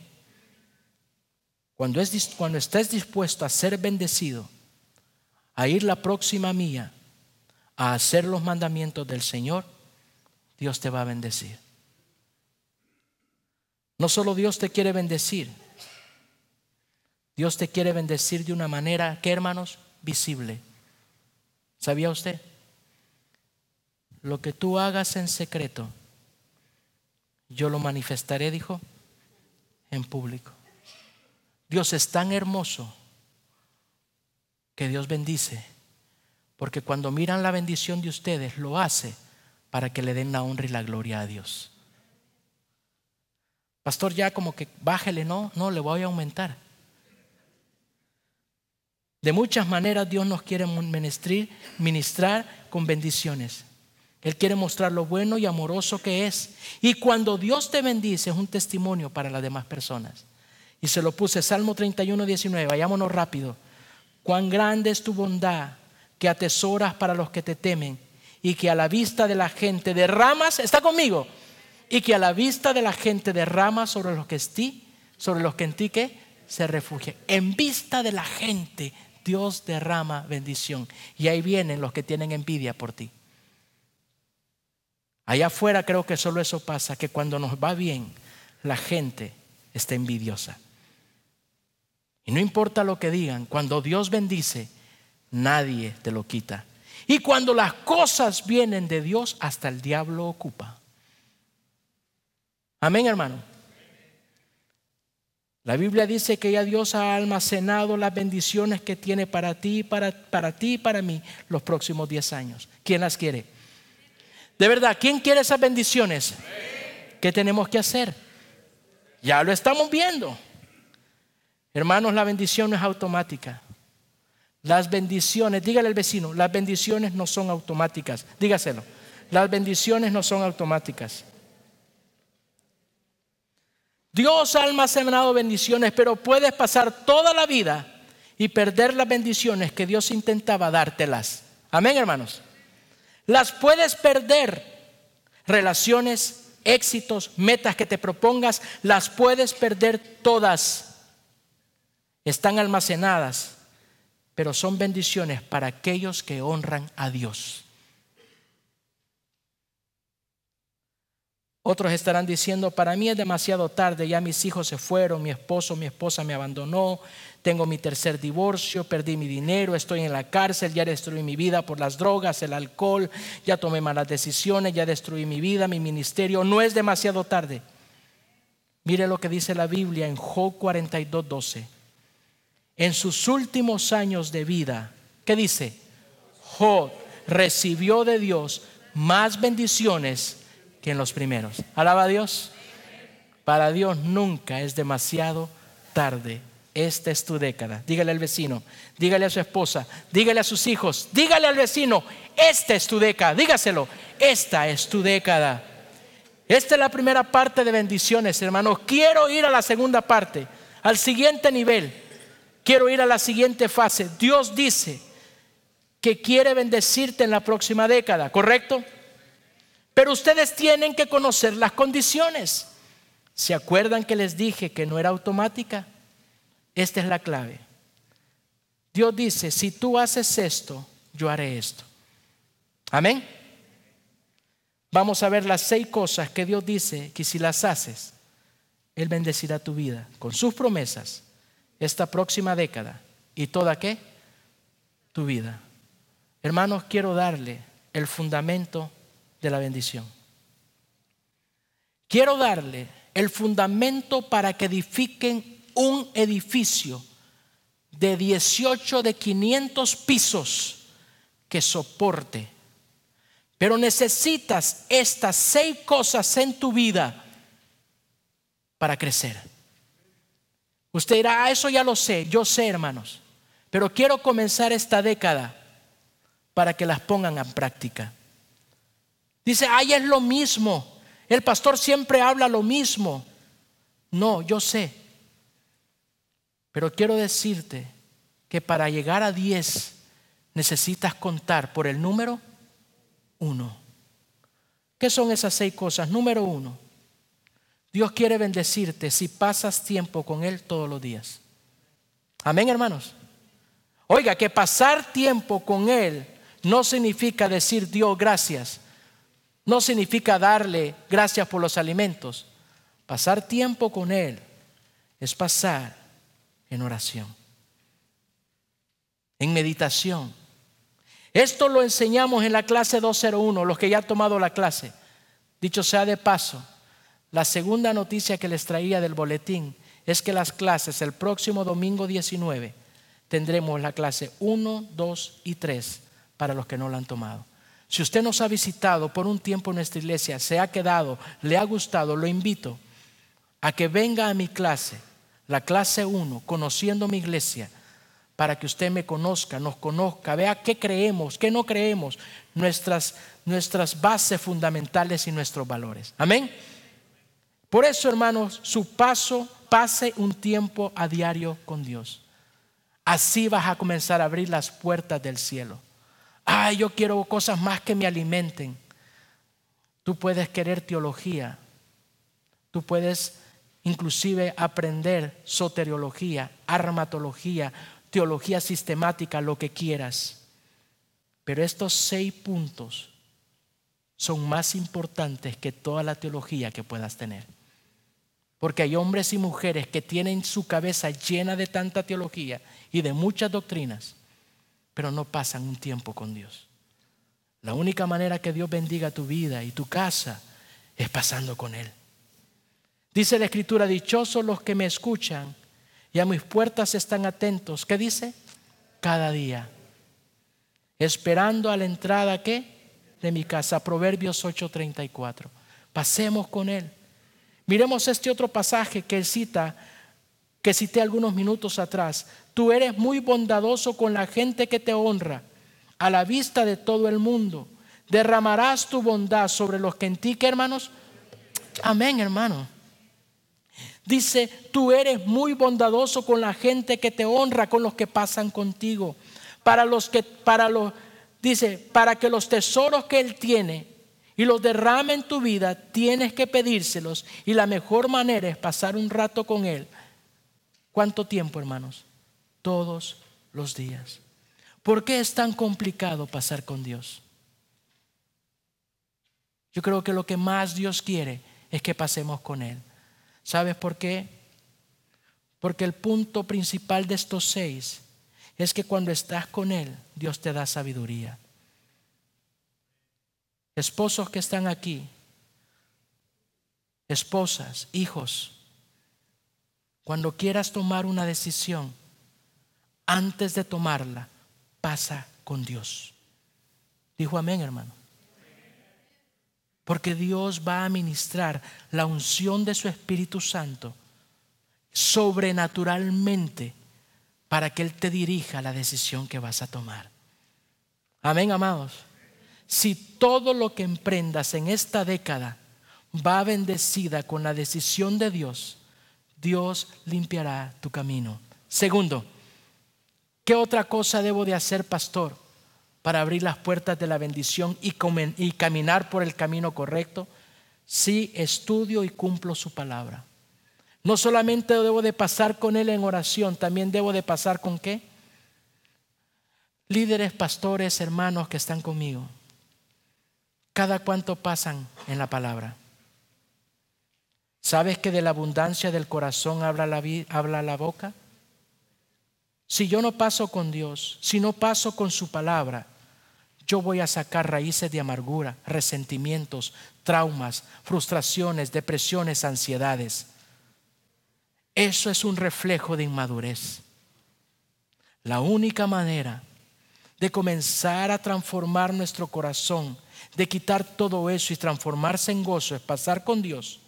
Cuando, es, cuando estés dispuesto a ser bendecido, a ir la próxima mía, a hacer los mandamientos del Señor, Dios te va a bendecir. No solo Dios te quiere bendecir, Dios te quiere bendecir de una manera que, hermanos, visible. ¿Sabía usted? lo que tú hagas en secreto, yo lo manifestaré, dijo, en público. Dios es tan hermoso que Dios bendice, porque cuando miran la bendición de ustedes, lo hace para que le den la honra y la gloria a Dios. Pastor, ya como que bájele, no, no, le voy a aumentar. De muchas maneras Dios nos quiere ministrar, con bendiciones. Él quiere mostrar lo bueno y amoroso que es. Y cuando Dios te bendice es un testimonio para las demás personas. Y se lo puse Salmo 31, 19. Vayámonos rápido. Cuán grande es tu bondad que atesoras para los que te temen y que a la vista de la gente derramas, está conmigo, y que a la vista de la gente derramas sobre los que en ti, sobre los que en ti que se refugian. En vista de la gente Dios derrama bendición. Y ahí vienen los que tienen envidia por ti. Allá afuera creo que solo eso pasa, que cuando nos va bien, la gente está envidiosa. Y no importa lo que digan, cuando Dios bendice, nadie te lo quita. Y cuando las cosas vienen de Dios, hasta el diablo ocupa. Amén, hermano. La Biblia dice que ya Dios ha almacenado las bendiciones que tiene para ti, para, para ti y para mí los próximos 10 años. ¿Quién las quiere? De verdad, ¿quién quiere esas bendiciones? ¿Qué tenemos que hacer? Ya lo estamos viendo. Hermanos, la bendición no es automática. Las bendiciones, dígale al vecino, las bendiciones no son automáticas. Dígaselo. Las bendiciones no son automáticas. Dios ha almacenado bendiciones, pero puedes pasar toda la vida y perder las bendiciones que Dios intentaba dártelas. Amén, hermanos. Las puedes perder. Relaciones, éxitos, metas que te propongas, las puedes perder todas. Están almacenadas, pero son bendiciones para aquellos que honran a Dios. Otros estarán diciendo, para mí es demasiado tarde, ya mis hijos se fueron, mi esposo, mi esposa me abandonó, tengo mi tercer divorcio, perdí mi dinero, estoy en la cárcel, ya destruí mi vida por las drogas, el alcohol, ya tomé malas decisiones, ya destruí mi vida, mi ministerio, no es demasiado tarde. Mire lo que dice la Biblia en Job 42, 12. En sus últimos años de vida, ¿qué dice? Job recibió de Dios más bendiciones que en los primeros. Alaba a Dios. Para Dios nunca es demasiado tarde. Esta es tu década. Dígale al vecino, dígale a su esposa, dígale a sus hijos, dígale al vecino, esta es tu década. Dígaselo, esta es tu década. Esta es la primera parte de bendiciones, hermanos. Quiero ir a la segunda parte, al siguiente nivel. Quiero ir a la siguiente fase. Dios dice que quiere bendecirte en la próxima década, ¿correcto? Pero ustedes tienen que conocer las condiciones. ¿Se acuerdan que les dije que no era automática? Esta es la clave. Dios dice, si tú haces esto, yo haré esto. Amén. Vamos a ver las seis cosas que Dios dice que si las haces, Él bendecirá tu vida con sus promesas esta próxima década y toda qué? Tu vida. Hermanos, quiero darle el fundamento de la bendición. Quiero darle el fundamento para que edifiquen un edificio de 18 de 500 pisos que soporte. Pero necesitas estas seis cosas en tu vida para crecer. Usted dirá, ah, eso ya lo sé, yo sé hermanos, pero quiero comenzar esta década para que las pongan en práctica. Dice, ay, es lo mismo. El pastor siempre habla lo mismo. No, yo sé. Pero quiero decirte que para llegar a 10 necesitas contar por el número uno. ¿Qué son esas seis cosas? Número uno, Dios quiere bendecirte si pasas tiempo con Él todos los días. Amén, hermanos. Oiga, que pasar tiempo con Él no significa decir Dios gracias no significa darle gracias por los alimentos. Pasar tiempo con Él es pasar en oración, en meditación. Esto lo enseñamos en la clase 201, los que ya han tomado la clase. Dicho sea de paso, la segunda noticia que les traía del boletín es que las clases el próximo domingo 19 tendremos la clase 1, 2 y 3 para los que no la han tomado. Si usted nos ha visitado por un tiempo en nuestra iglesia, se ha quedado, le ha gustado, lo invito a que venga a mi clase, la clase 1, conociendo mi iglesia, para que usted me conozca, nos conozca, vea qué creemos, qué no creemos, nuestras, nuestras bases fundamentales y nuestros valores. Amén. Por eso, hermanos, su paso, pase un tiempo a diario con Dios. Así vas a comenzar a abrir las puertas del cielo. Ay, yo quiero cosas más que me alimenten. Tú puedes querer teología. Tú puedes inclusive aprender soteriología, armatología, teología sistemática, lo que quieras. Pero estos seis puntos son más importantes que toda la teología que puedas tener. Porque hay hombres y mujeres que tienen su cabeza llena de tanta teología y de muchas doctrinas pero no pasan un tiempo con Dios. La única manera que Dios bendiga tu vida y tu casa es pasando con Él. Dice la Escritura, dichosos los que me escuchan y a mis puertas están atentos. ¿Qué dice? Cada día. Esperando a la entrada, ¿qué? De mi casa. Proverbios 8:34. Pasemos con Él. Miremos este otro pasaje que cita que cité algunos minutos atrás. Tú eres muy bondadoso con la gente que te honra a la vista de todo el mundo. Derramarás tu bondad sobre los que en ti, que hermanos? Amén, hermano. Dice, tú eres muy bondadoso con la gente que te honra, con los que pasan contigo. Para los que, para los, dice, para que los tesoros que Él tiene y los derrame en tu vida, tienes que pedírselos. Y la mejor manera es pasar un rato con Él. ¿Cuánto tiempo, hermanos? Todos los días. ¿Por qué es tan complicado pasar con Dios? Yo creo que lo que más Dios quiere es que pasemos con Él. ¿Sabes por qué? Porque el punto principal de estos seis es que cuando estás con Él, Dios te da sabiduría. Esposos que están aquí, esposas, hijos, cuando quieras tomar una decisión, antes de tomarla, pasa con Dios. Dijo amén, hermano. Porque Dios va a ministrar la unción de su Espíritu Santo sobrenaturalmente para que Él te dirija la decisión que vas a tomar. Amén, amados. Si todo lo que emprendas en esta década va bendecida con la decisión de Dios, Dios limpiará tu camino. Segundo, ¿qué otra cosa debo de hacer, pastor? para abrir las puertas de la bendición y, caminar por el camino correcto? Sí, estudio y cumplo su palabra. No solamente debo de pasar con Él en oración, también debo de pasar con qué? Líderes, pastores, hermanos que están conmigo. Cada cuánto pasan en la palabra. ¿Sabes que de la abundancia del corazón habla la, boca? Si yo no paso con Dios, si no paso con su palabra, yo voy a sacar raíces de amargura, resentimientos, traumas, frustraciones, depresiones, ansiedades. Eso es un reflejo de inmadurez. La única manera de comenzar a transformar nuestro corazón, de quitar todo eso y transformarse en gozo, es pasar con Dios.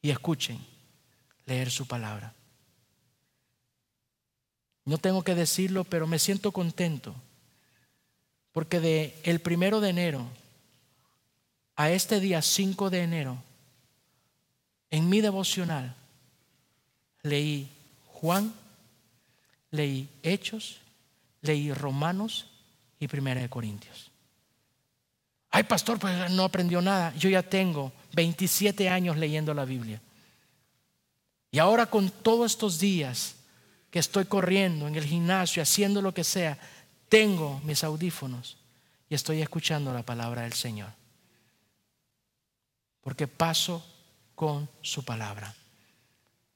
Y escuchen, leer su palabra. No tengo que decirlo, pero me siento contento. Porque de el primero de enero a este día 5 de enero, en mi devocional, leí Juan, leí Hechos, leí Romanos y Primera de Corintios. Ay, pastor, pues no aprendió nada. Yo ya tengo 27 años leyendo la Biblia. Y ahora con todos estos días que estoy corriendo en el gimnasio, haciendo lo que sea, tengo mis audífonos y estoy escuchando la palabra del Señor. Porque paso con su palabra.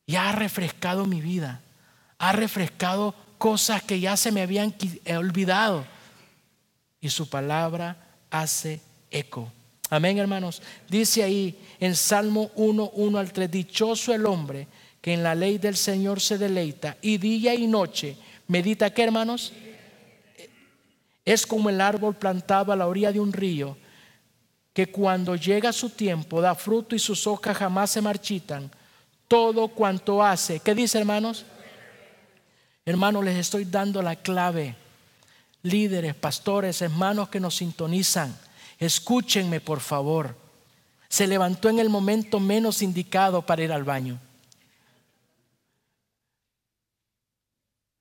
Y ha refrescado mi vida. Ha refrescado cosas que ya se me habían olvidado. Y su palabra hace eco. Amén, hermanos. Dice ahí en Salmo 1, 1 al 3, dichoso el hombre que en la ley del Señor se deleita y día y noche medita, ¿qué hermanos? Es como el árbol plantado a la orilla de un río, que cuando llega su tiempo da fruto y sus hojas jamás se marchitan. Todo cuanto hace, ¿qué dice hermanos? Hermanos, les estoy dando la clave. Líderes, pastores, hermanos que nos sintonizan, escúchenme por favor. Se levantó en el momento menos indicado para ir al baño.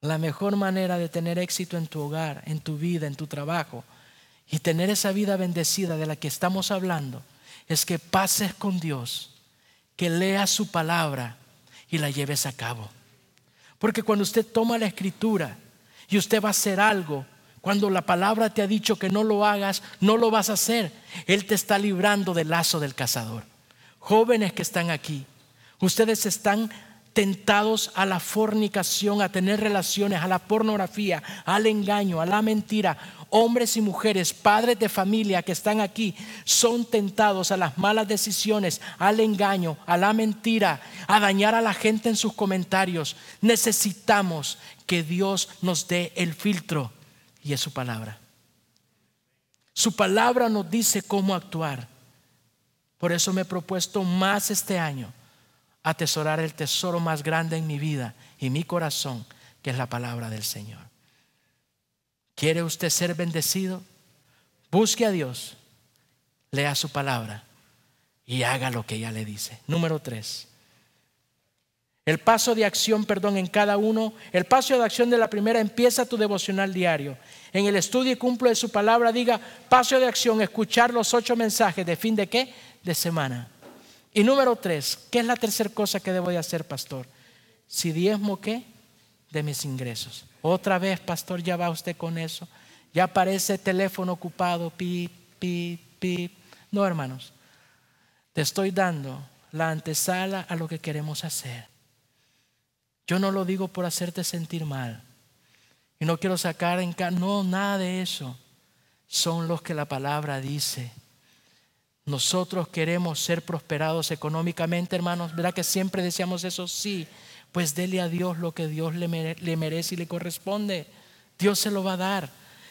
La mejor manera de tener éxito en tu hogar, en tu vida, en tu trabajo y tener esa vida bendecida de la que estamos hablando es que pases con Dios, que leas su palabra y la lleves a cabo. Porque cuando usted toma la escritura y usted va a hacer algo, cuando la palabra te ha dicho que no lo hagas, no lo vas a hacer. Él te está librando del lazo del cazador. Jóvenes que están aquí, ustedes están tentados a la fornicación, a tener relaciones, a la pornografía, al engaño, a la mentira. Hombres y mujeres, padres de familia que están aquí, son tentados a las malas decisiones, al engaño, a la mentira, a dañar a la gente en sus comentarios. Necesitamos que Dios nos dé el filtro y es su palabra. Su palabra nos dice cómo actuar. Por eso me he propuesto más este año atesorar el tesoro más grande en mi vida y mi corazón, que es la palabra del Señor. ¿Quiere usted ser bendecido? Busque a Dios, lea su palabra y haga lo que ella le dice. Número tres. El paso de acción, perdón, en cada uno. El paso de acción de la primera empieza tu devocional diario. En el estudio y cumple de su palabra diga, paso de acción, escuchar los ocho mensajes de fin de qué? De semana. Y número tres, ¿qué es la tercera cosa que debo de hacer, pastor? Si diezmo qué? De mis ingresos. Otra vez, pastor, ya va usted con eso. Ya aparece teléfono ocupado, pip, pip, pip. No, hermanos. Te estoy dando la antesala a lo que queremos hacer. Yo no lo digo por hacerte sentir mal. Y no quiero sacar en cara, no, nada de eso. Son los que la palabra dice. Nosotros queremos ser prosperados económicamente, hermanos. ¿Verdad que siempre deseamos eso? Sí. Pues dele a Dios lo que Dios le, merece y le corresponde. Dios se lo va a dar.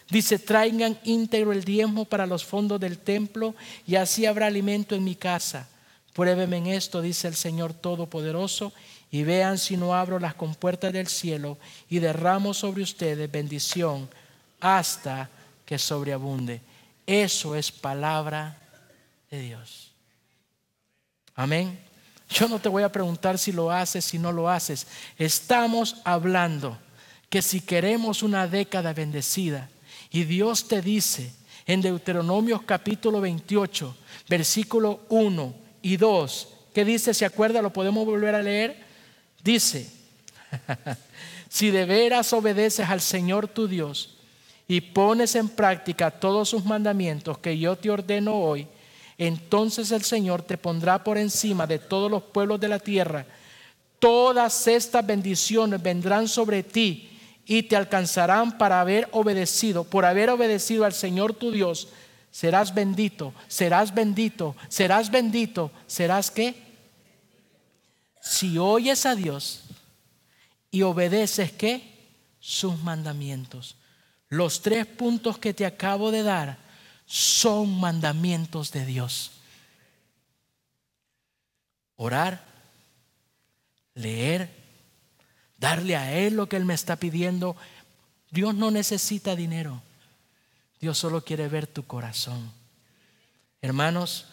Dice, traigan íntegro el diezmo para los fondos del templo y así habrá alimento en mi casa. Pruébeme en esto, dice el Señor Todopoderoso, y vean si no abro las compuertas del cielo y derramo sobre ustedes bendición hasta que sobreabunde. Eso es palabra de Dios. Amén. Yo no te voy a preguntar si lo haces, si no lo haces. Estamos hablando que si queremos una década bendecida y Dios te dice en Deuteronomios capítulo 28, versículo 1 y 2, ¿qué dice? ¿Se acuerda? ¿Lo podemos volver a leer? Dice, si de veras obedeces al Señor tu Dios y pones en práctica todos sus mandamientos que yo te ordeno hoy, entonces el Señor te pondrá por encima de todos los pueblos de la tierra. Todas estas bendiciones vendrán sobre ti y te alcanzarán para haber obedecido, por haber obedecido al Señor tu Dios. Serás bendito, serás bendito, serás bendito, serás qué? Si oyes a Dios y obedeces qué? Sus mandamientos. Los tres puntos que te acabo de dar son mandamientos de Dios. Orar, leer, darle a Él lo que Él me está pidiendo. Dios no necesita dinero. Dios solo quiere ver tu corazón. Hermanos,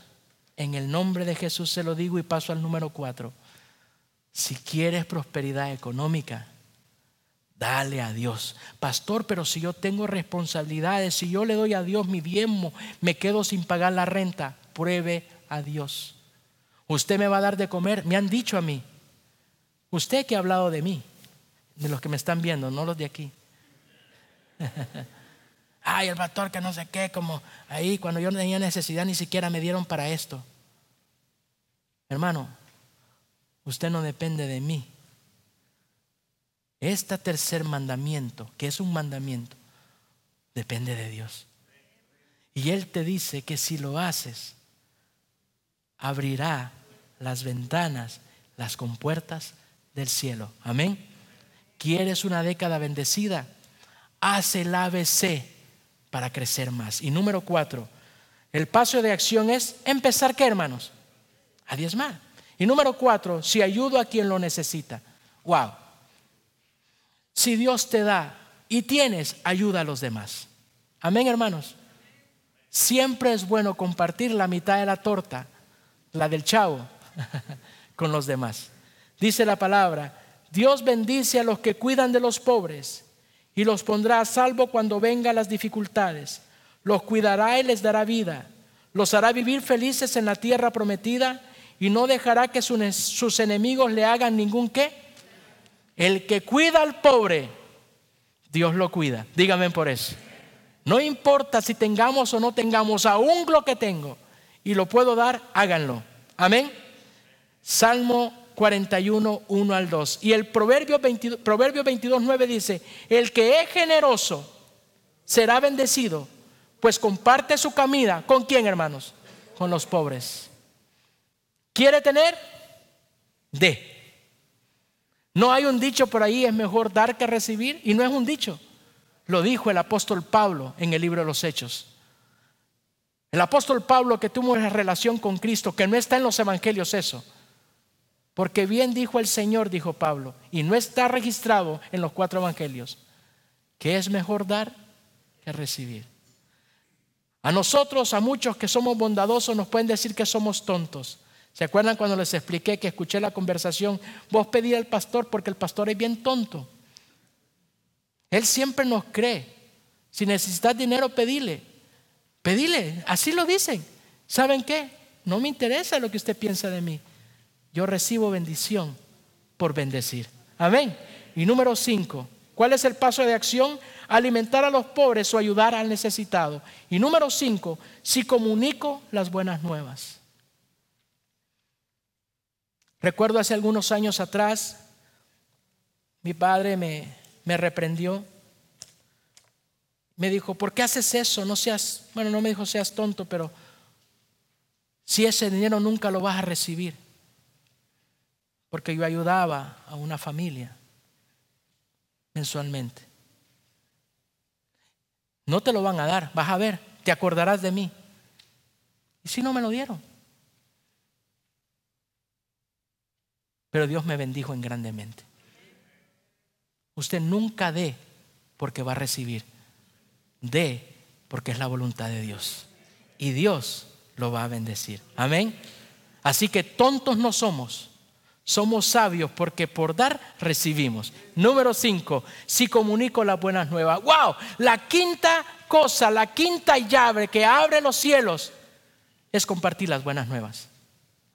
en el nombre de Jesús se lo digo y paso al número cuatro. Si quieres prosperidad económica, dale a Dios. Pastor, pero si yo tengo responsabilidades, si yo le doy a Dios mi diezmo, me quedo sin pagar la renta, pruebe a Dios. Usted me va a dar de comer, me han dicho a mí. Usted que ha hablado de mí, de los que me están viendo, no los de aquí. Ay, el pastor que no sé qué, como ahí cuando yo no tenía necesidad ni siquiera me dieron para esto. Hermano, Usted no depende de mí. Este tercer mandamiento, que es un mandamiento, depende de Dios. Y Él te dice que si lo haces, abrirá las ventanas, las compuertas del cielo. Amén. ¿Quieres una década bendecida? Haz el ABC para crecer más. Y número cuatro, el paso de acción es empezar, ¿qué hermanos? A diezmar. Y número cuatro, si ayudo a quien lo necesita. Wow. Si Dios te da y tienes, ayuda a los demás. Amén, hermanos. Siempre es bueno compartir la mitad de la torta, la del chavo, con los demás. Dice la palabra, Dios bendice a los que cuidan de los pobres y los pondrá a salvo cuando vengan las dificultades. Los cuidará y les dará vida. Los hará vivir felices en la tierra prometida y no dejará que sus enemigos le hagan ningún qué. El que cuida al pobre, Dios lo cuida. Dígame por eso. No importa si tengamos o no tengamos, aún lo que tengo y lo puedo dar, háganlo. Amén. Salmo 41, 1 al 2. Y el Proverbio 22, Proverbio 22, 9 dice, el que es generoso será bendecido, pues comparte su comida. ¿Con quién, hermanos? Con los pobres. ¿Quiere tener? De. No hay un dicho por ahí, es mejor dar que recibir, y no es un dicho. Lo dijo el apóstol Pablo en el libro de los Hechos. El apóstol Pablo que tuvo una relación con Cristo, que no está en los evangelios eso. Porque bien dijo el Señor, dijo Pablo, y no está registrado en los cuatro evangelios, que es mejor dar que recibir. A nosotros, a muchos que somos bondadosos, nos pueden decir que somos tontos. ¿Se acuerdan cuando les expliqué que escuché la conversación? Vos pedí al pastor porque el pastor es bien tonto. Él siempre nos cree. Si necesitas dinero, pedile. Pedile. Así lo dicen. ¿Saben qué? No me interesa lo que usted piensa de mí. Yo recibo bendición por bendecir. Amén. Y número cinco, ¿cuál es el paso de acción? Alimentar a los pobres o ayudar al necesitado. Y número cinco, si comunico las buenas nuevas. Recuerdo hace algunos años atrás, mi padre me, me reprendió. Me dijo, ¿por qué haces eso? No seas, bueno, no me dijo seas tonto, pero si ese dinero nunca lo vas a recibir. Porque yo ayudaba a una familia mensualmente. No te lo van a dar, vas a ver, te acordarás de mí. Y si no me lo dieron. Pero Dios me bendijo en grandemente. Usted nunca dé porque va a recibir. Dé porque es la voluntad de Dios. Y Dios lo va a bendecir. Amén. Así que tontos no somos. Somos sabios porque por dar recibimos. Número cinco, si comunico las buenas nuevas. ¡Wow! La quinta cosa, la quinta llave que abre los cielos es compartir las buenas nuevas.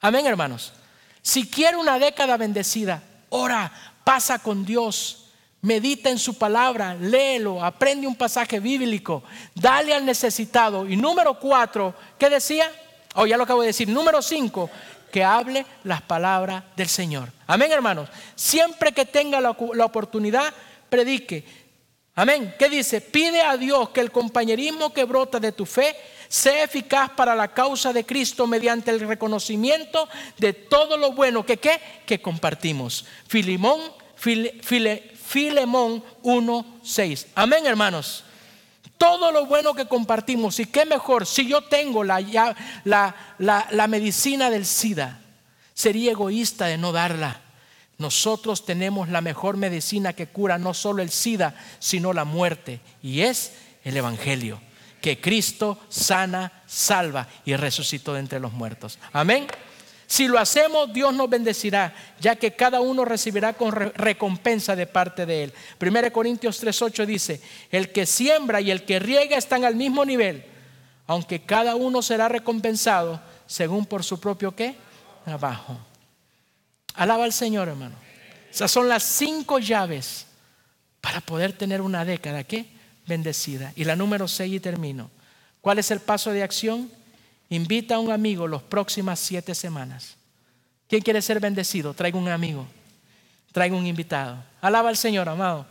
Amén, hermanos. Si quiere una década bendecida, ora, pasa con Dios medita en su palabra, léelo, aprende un pasaje bíblico, dale al necesitado. Y número cuatro, ¿qué decía? Oh, ya lo acabo de decir. Número cinco, que hable las palabras del Señor. Amén, hermanos. Siempre que tenga la, la oportunidad, predique. Amén. ¿Qué dice? Pide a Dios que el compañerismo que brota de tu fe sea eficaz para la causa de Cristo mediante el reconocimiento de todo lo bueno que, que compartimos. Filimón, File, Filemón 1.6. Amén, hermanos. Todo lo bueno que compartimos, y qué mejor si yo tengo la, la, la, medicina del SIDA, sería egoísta de no darla. Nosotros tenemos la mejor medicina que cura no solo el SIDA, sino la muerte, y es el Evangelio, que Cristo sana, salva y resucitó de entre los muertos. Amén. Si lo hacemos, Dios nos bendecirá, ya que cada uno recibirá con recompensa de parte de Él. 1 Corintios 3:8 dice, el que siembra y el que riega están al mismo nivel, aunque cada uno será recompensado según por su propio qué? Trabajo. Alaba al Señor, hermano. Esas son las cinco llaves para poder tener una década, ¿qué? Bendecida. Y la número 6 y termino. ¿Cuál es el paso de acción? Invita a un amigo las próximas siete semanas. ¿Quién quiere ser bendecido? Traiga un amigo. Traiga un invitado. Alaba al Señor, amado.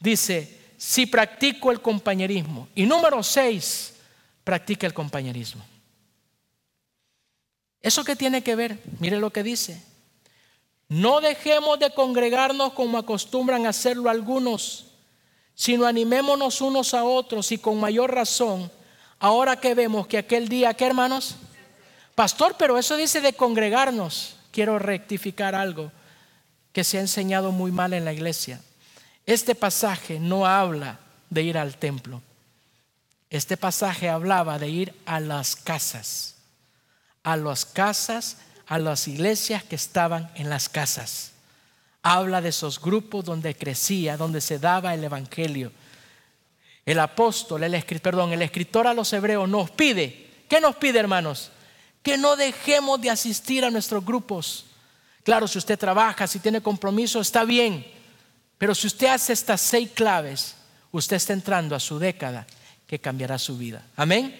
Dice, si practico el compañerismo. Y número seis, practica el compañerismo. ¿Eso qué tiene que ver? Mire lo que dice. No dejemos de congregarnos como acostumbran hacerlo algunos, sino animémonos unos a otros y con mayor razón Ahora que vemos que aquel día, ¿qué hermanos? Pastor, pero eso dice de congregarnos. Quiero rectificar algo que se ha enseñado muy mal en la iglesia. Este pasaje no habla de ir al templo. Este pasaje hablaba de ir a las casas, a las casas, a las iglesias que estaban en las casas. Habla de esos grupos donde crecía, donde se daba el evangelio. El apóstol, el, perdón, el escritor a los hebreos nos pide, ¿qué nos pide hermanos? Que no dejemos de asistir a nuestros grupos. Claro, si usted trabaja, si tiene compromiso, está bien. Pero si usted hace estas seis claves, usted está entrando a su década que cambiará su vida. Amén.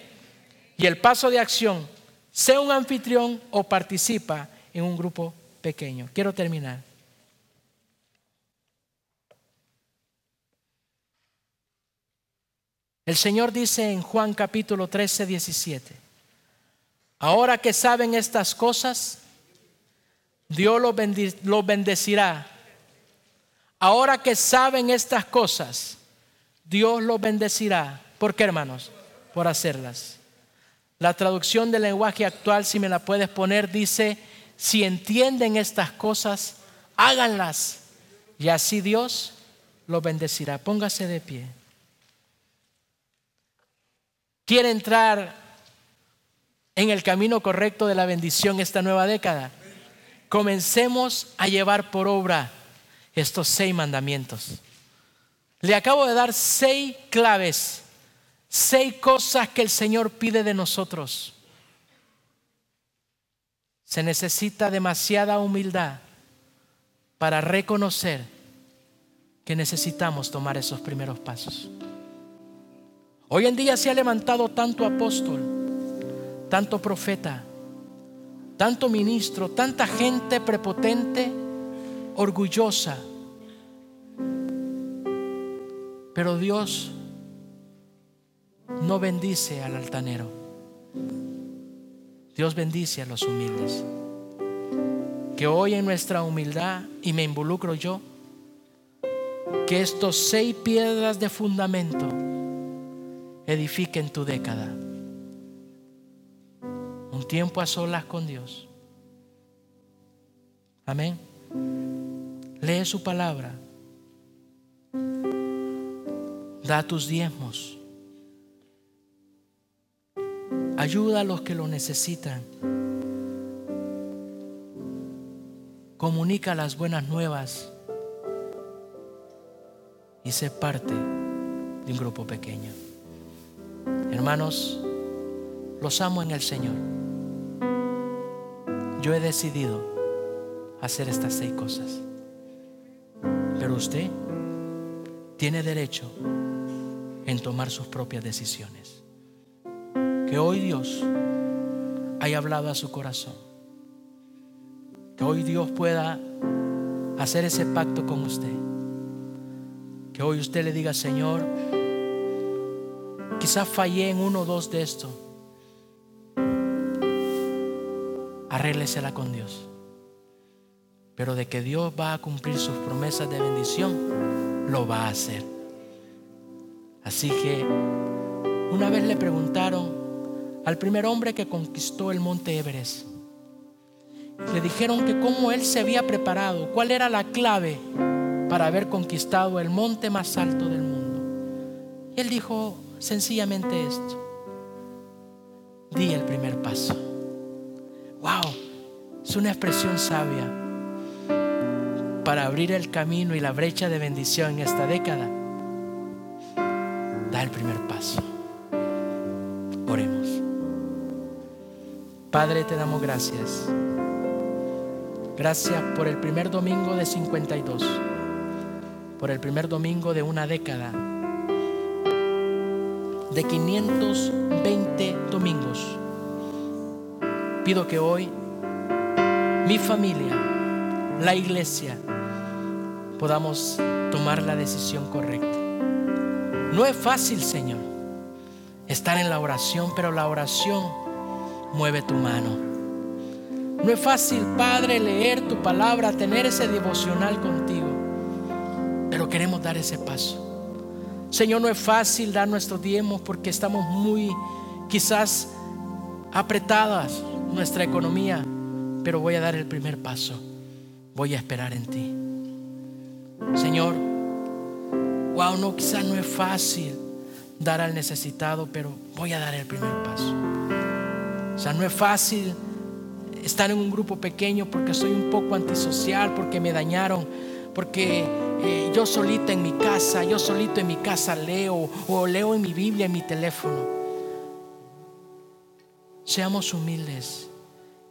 Y el paso de acción, sea un anfitrión o participa en un grupo pequeño. Quiero terminar. El Señor dice en Juan capítulo 13, 17, ahora que saben estas cosas, Dios los bendecirá. Ahora que saben estas cosas, Dios los bendecirá. ¿Por qué, hermanos? Por hacerlas. La traducción del lenguaje actual, si me la puedes poner, dice, si entienden estas cosas, háganlas. Y así Dios los bendecirá. Póngase de pie. ¿Quiere entrar en el camino correcto de la bendición esta nueva década? Comencemos a llevar por obra estos seis mandamientos. Le acabo de dar seis claves, seis cosas que el Señor pide de nosotros. Se necesita demasiada humildad para reconocer que necesitamos tomar esos primeros pasos. Hoy en día se ha levantado tanto apóstol, tanto profeta, tanto ministro, tanta gente prepotente, orgullosa. Pero Dios no bendice al altanero. Dios bendice a los humildes. Que hoy en nuestra humildad, y me involucro yo, que estos seis piedras de fundamento edifiquen tu década. Un tiempo a solas con Dios. Amén. Lee su palabra. Da tus diezmos. Ayuda a los que lo necesitan. Comunica las buenas nuevas y sé parte de un grupo pequeño. Hermanos, los amo en el Señor. Yo he decidido hacer estas seis cosas. Pero usted tiene derecho en tomar sus propias decisiones. Que hoy Dios haya hablado a su corazón. Que hoy Dios pueda hacer ese pacto con usted. Que hoy usted le diga, Señor, quizás fallé en uno o dos de esto. Arréglesela con Dios. Pero de que Dios va a cumplir sus promesas de bendición, lo va a hacer. Así que una vez le preguntaron al primer hombre que conquistó el monte Everest. Le dijeron que cómo él se había preparado, cuál era la clave para haber conquistado el monte más alto del mundo. Y él dijo sencillamente esto. Di el primer paso. Wow, es una expresión sabia para abrir el camino y la brecha de bendición en esta década. Da el primer paso. Oremos. Padre, te damos gracias. Gracias por el primer domingo de 52, por el primer domingo de una década, de 520 domingos. Pido que hoy mi familia, la iglesia, podamos tomar la decisión correcta. No es fácil, Señor, estar en la oración, pero la oración mueve tu mano. No es fácil, Padre, leer tu palabra, tener ese devocional contigo, pero queremos dar ese paso. Señor, no es fácil dar nuestros diezmos porque estamos muy quizás apretadas nuestra economía, pero voy a dar el primer paso. Voy a esperar en ti. Señor, wow, no, quizás no es fácil dar al necesitado, pero voy a dar el primer paso. O sea, no es fácil estar en un grupo pequeño porque soy un poco antisocial, porque me dañaron, porque eh, yo solita en mi casa, yo solito en mi casa leo o leo en mi Biblia, en mi teléfono. Seamos humildes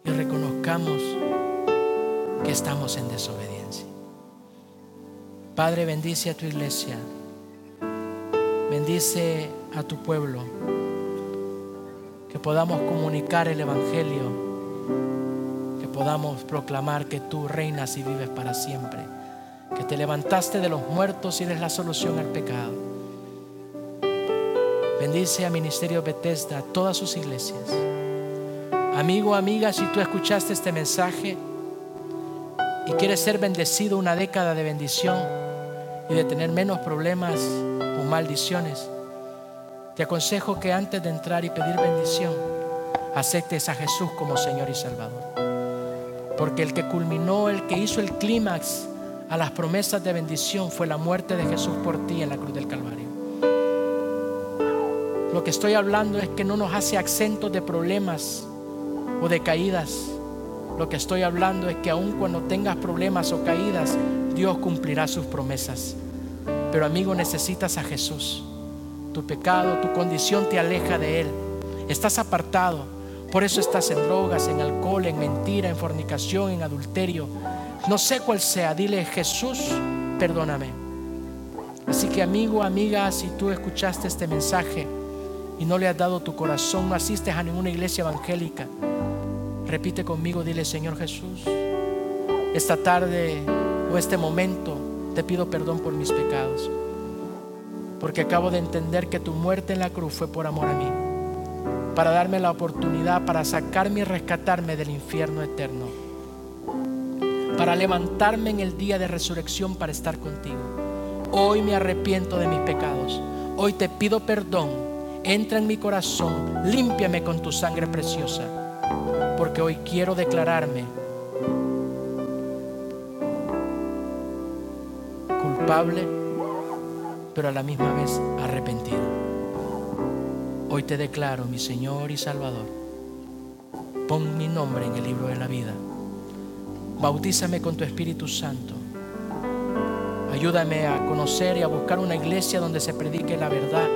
y reconozcamos que estamos en desobediencia. Padre, bendice a tu iglesia, bendice a tu pueblo, que podamos comunicar el Evangelio podamos proclamar que tú reinas y vives para siempre, que te levantaste de los muertos y eres la solución al pecado. Bendice a Ministerio Bethesda, a todas sus iglesias. Amigo, amiga, si tú escuchaste este mensaje y quieres ser bendecido una década de bendición y de tener menos problemas o maldiciones, te aconsejo que antes de entrar y pedir bendición, aceptes a Jesús como Señor y Salvador. Porque el que culminó, el que hizo el clímax a las promesas de bendición fue la muerte de Jesús por ti en la cruz del Calvario. Lo que estoy hablando es que no nos hace acentos de problemas o de caídas. Lo que estoy hablando es que aun cuando tengas problemas o caídas, Dios cumplirá sus promesas. Pero amigo, necesitas a Jesús. Tu pecado, tu condición te aleja de Él. Estás apartado. Por eso estás en drogas, en alcohol, en mentira, en fornicación, en adulterio. No sé cuál sea. Dile, Jesús, perdóname. Así que amigo, amiga, si tú escuchaste este mensaje y no le has dado tu corazón, no asistes a ninguna iglesia evangélica, repite conmigo, dile, Señor Jesús, esta tarde o este momento te pido perdón por mis pecados porque acabo de entender que tu muerte en la cruz fue por amor a mí, para darme la oportunidad para sacarme y rescatarme del infierno eterno, para levantarme en el día de resurrección para estar contigo. Hoy me arrepiento de mis pecados, hoy te pido perdón, entra en mi corazón, límpiame con tu sangre preciosa, porque hoy quiero declararme culpable pero a la misma vez arrepentido. Hoy te declaro mi Señor y Salvador. Pon mi nombre en el libro de la vida. Bautízame con tu Espíritu Santo. Ayúdame a conocer y a buscar una iglesia donde se predique la verdad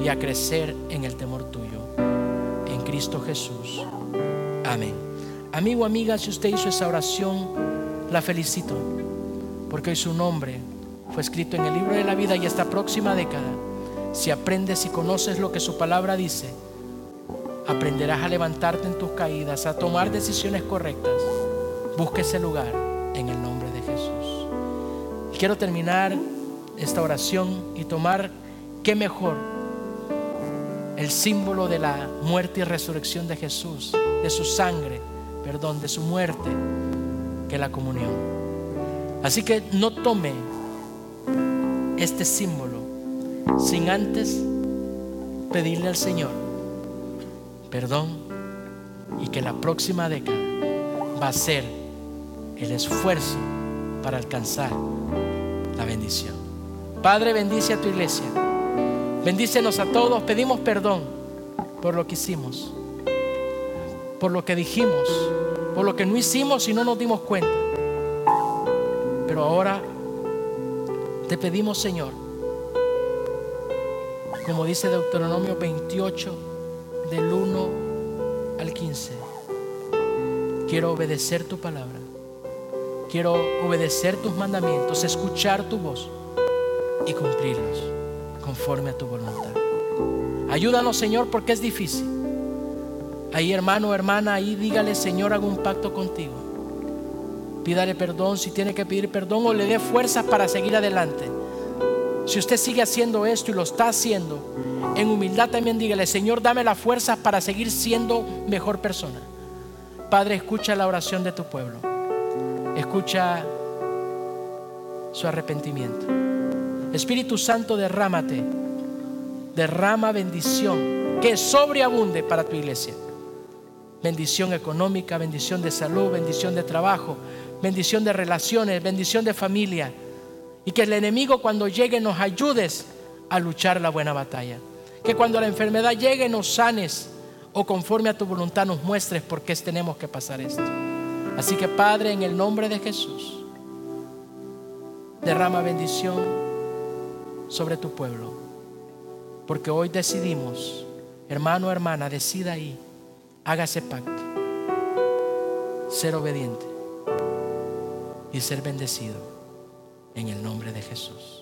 y a crecer en el temor tuyo. En Cristo Jesús. Amén. Amigo, amiga, si usted hizo esa oración, la felicito, porque hoy su nombre fue escrito en el libro de la vida y esta próxima década, si aprendes y conoces lo que su palabra dice, aprenderás a levantarte en tus caídas, a tomar decisiones correctas. Busque ese lugar en el nombre de Jesús. quiero terminar esta oración y tomar qué mejor el símbolo de la muerte y resurrección de Jesús, de su sangre, perdón, de su muerte, que la comunión. Así que no tome este símbolo sin antes pedirle al Señor perdón y que la próxima década va a ser el esfuerzo para alcanzar la bendición. Padre, bendice a tu iglesia. Bendícenos a todos. Pedimos perdón por lo que hicimos, por lo que dijimos, por lo que no hicimos y no nos dimos cuenta. Pero ahora te pedimos, Señor, como dice Deuteronomio 28, del 1 al 15, quiero obedecer tu palabra, quiero obedecer tus mandamientos, escuchar tu voz y cumplirlos conforme a tu voluntad. Ayúdanos, Señor, porque es difícil. Ahí, hermano hermana, ahí dígale, Señor, hago un pacto contigo Pídale perdón si tiene que pedir perdón o le dé fuerzas para seguir adelante. Si usted sigue haciendo esto y lo está haciendo, en humildad también dígale, Señor, dame las fuerzas para seguir siendo mejor persona. Padre, escucha la oración de tu pueblo. Escucha su arrepentimiento. Espíritu Santo, derrámate. Derrama bendición que sobreabunde para tu iglesia. Bendición económica, bendición de salud, bendición de trabajo, bendición de relaciones, bendición de familia. Y que el enemigo cuando llegue nos ayudes a luchar la buena batalla. Que cuando la enfermedad llegue nos sanes o conforme a tu voluntad nos muestres por qué tenemos que pasar esto. Así que Padre, en el nombre de Jesús, derrama bendición sobre tu pueblo. Porque hoy decidimos, hermano, hermana, decida ahí, hágase pacto, ser obediente y ser bendecido en el nombre de Jesús.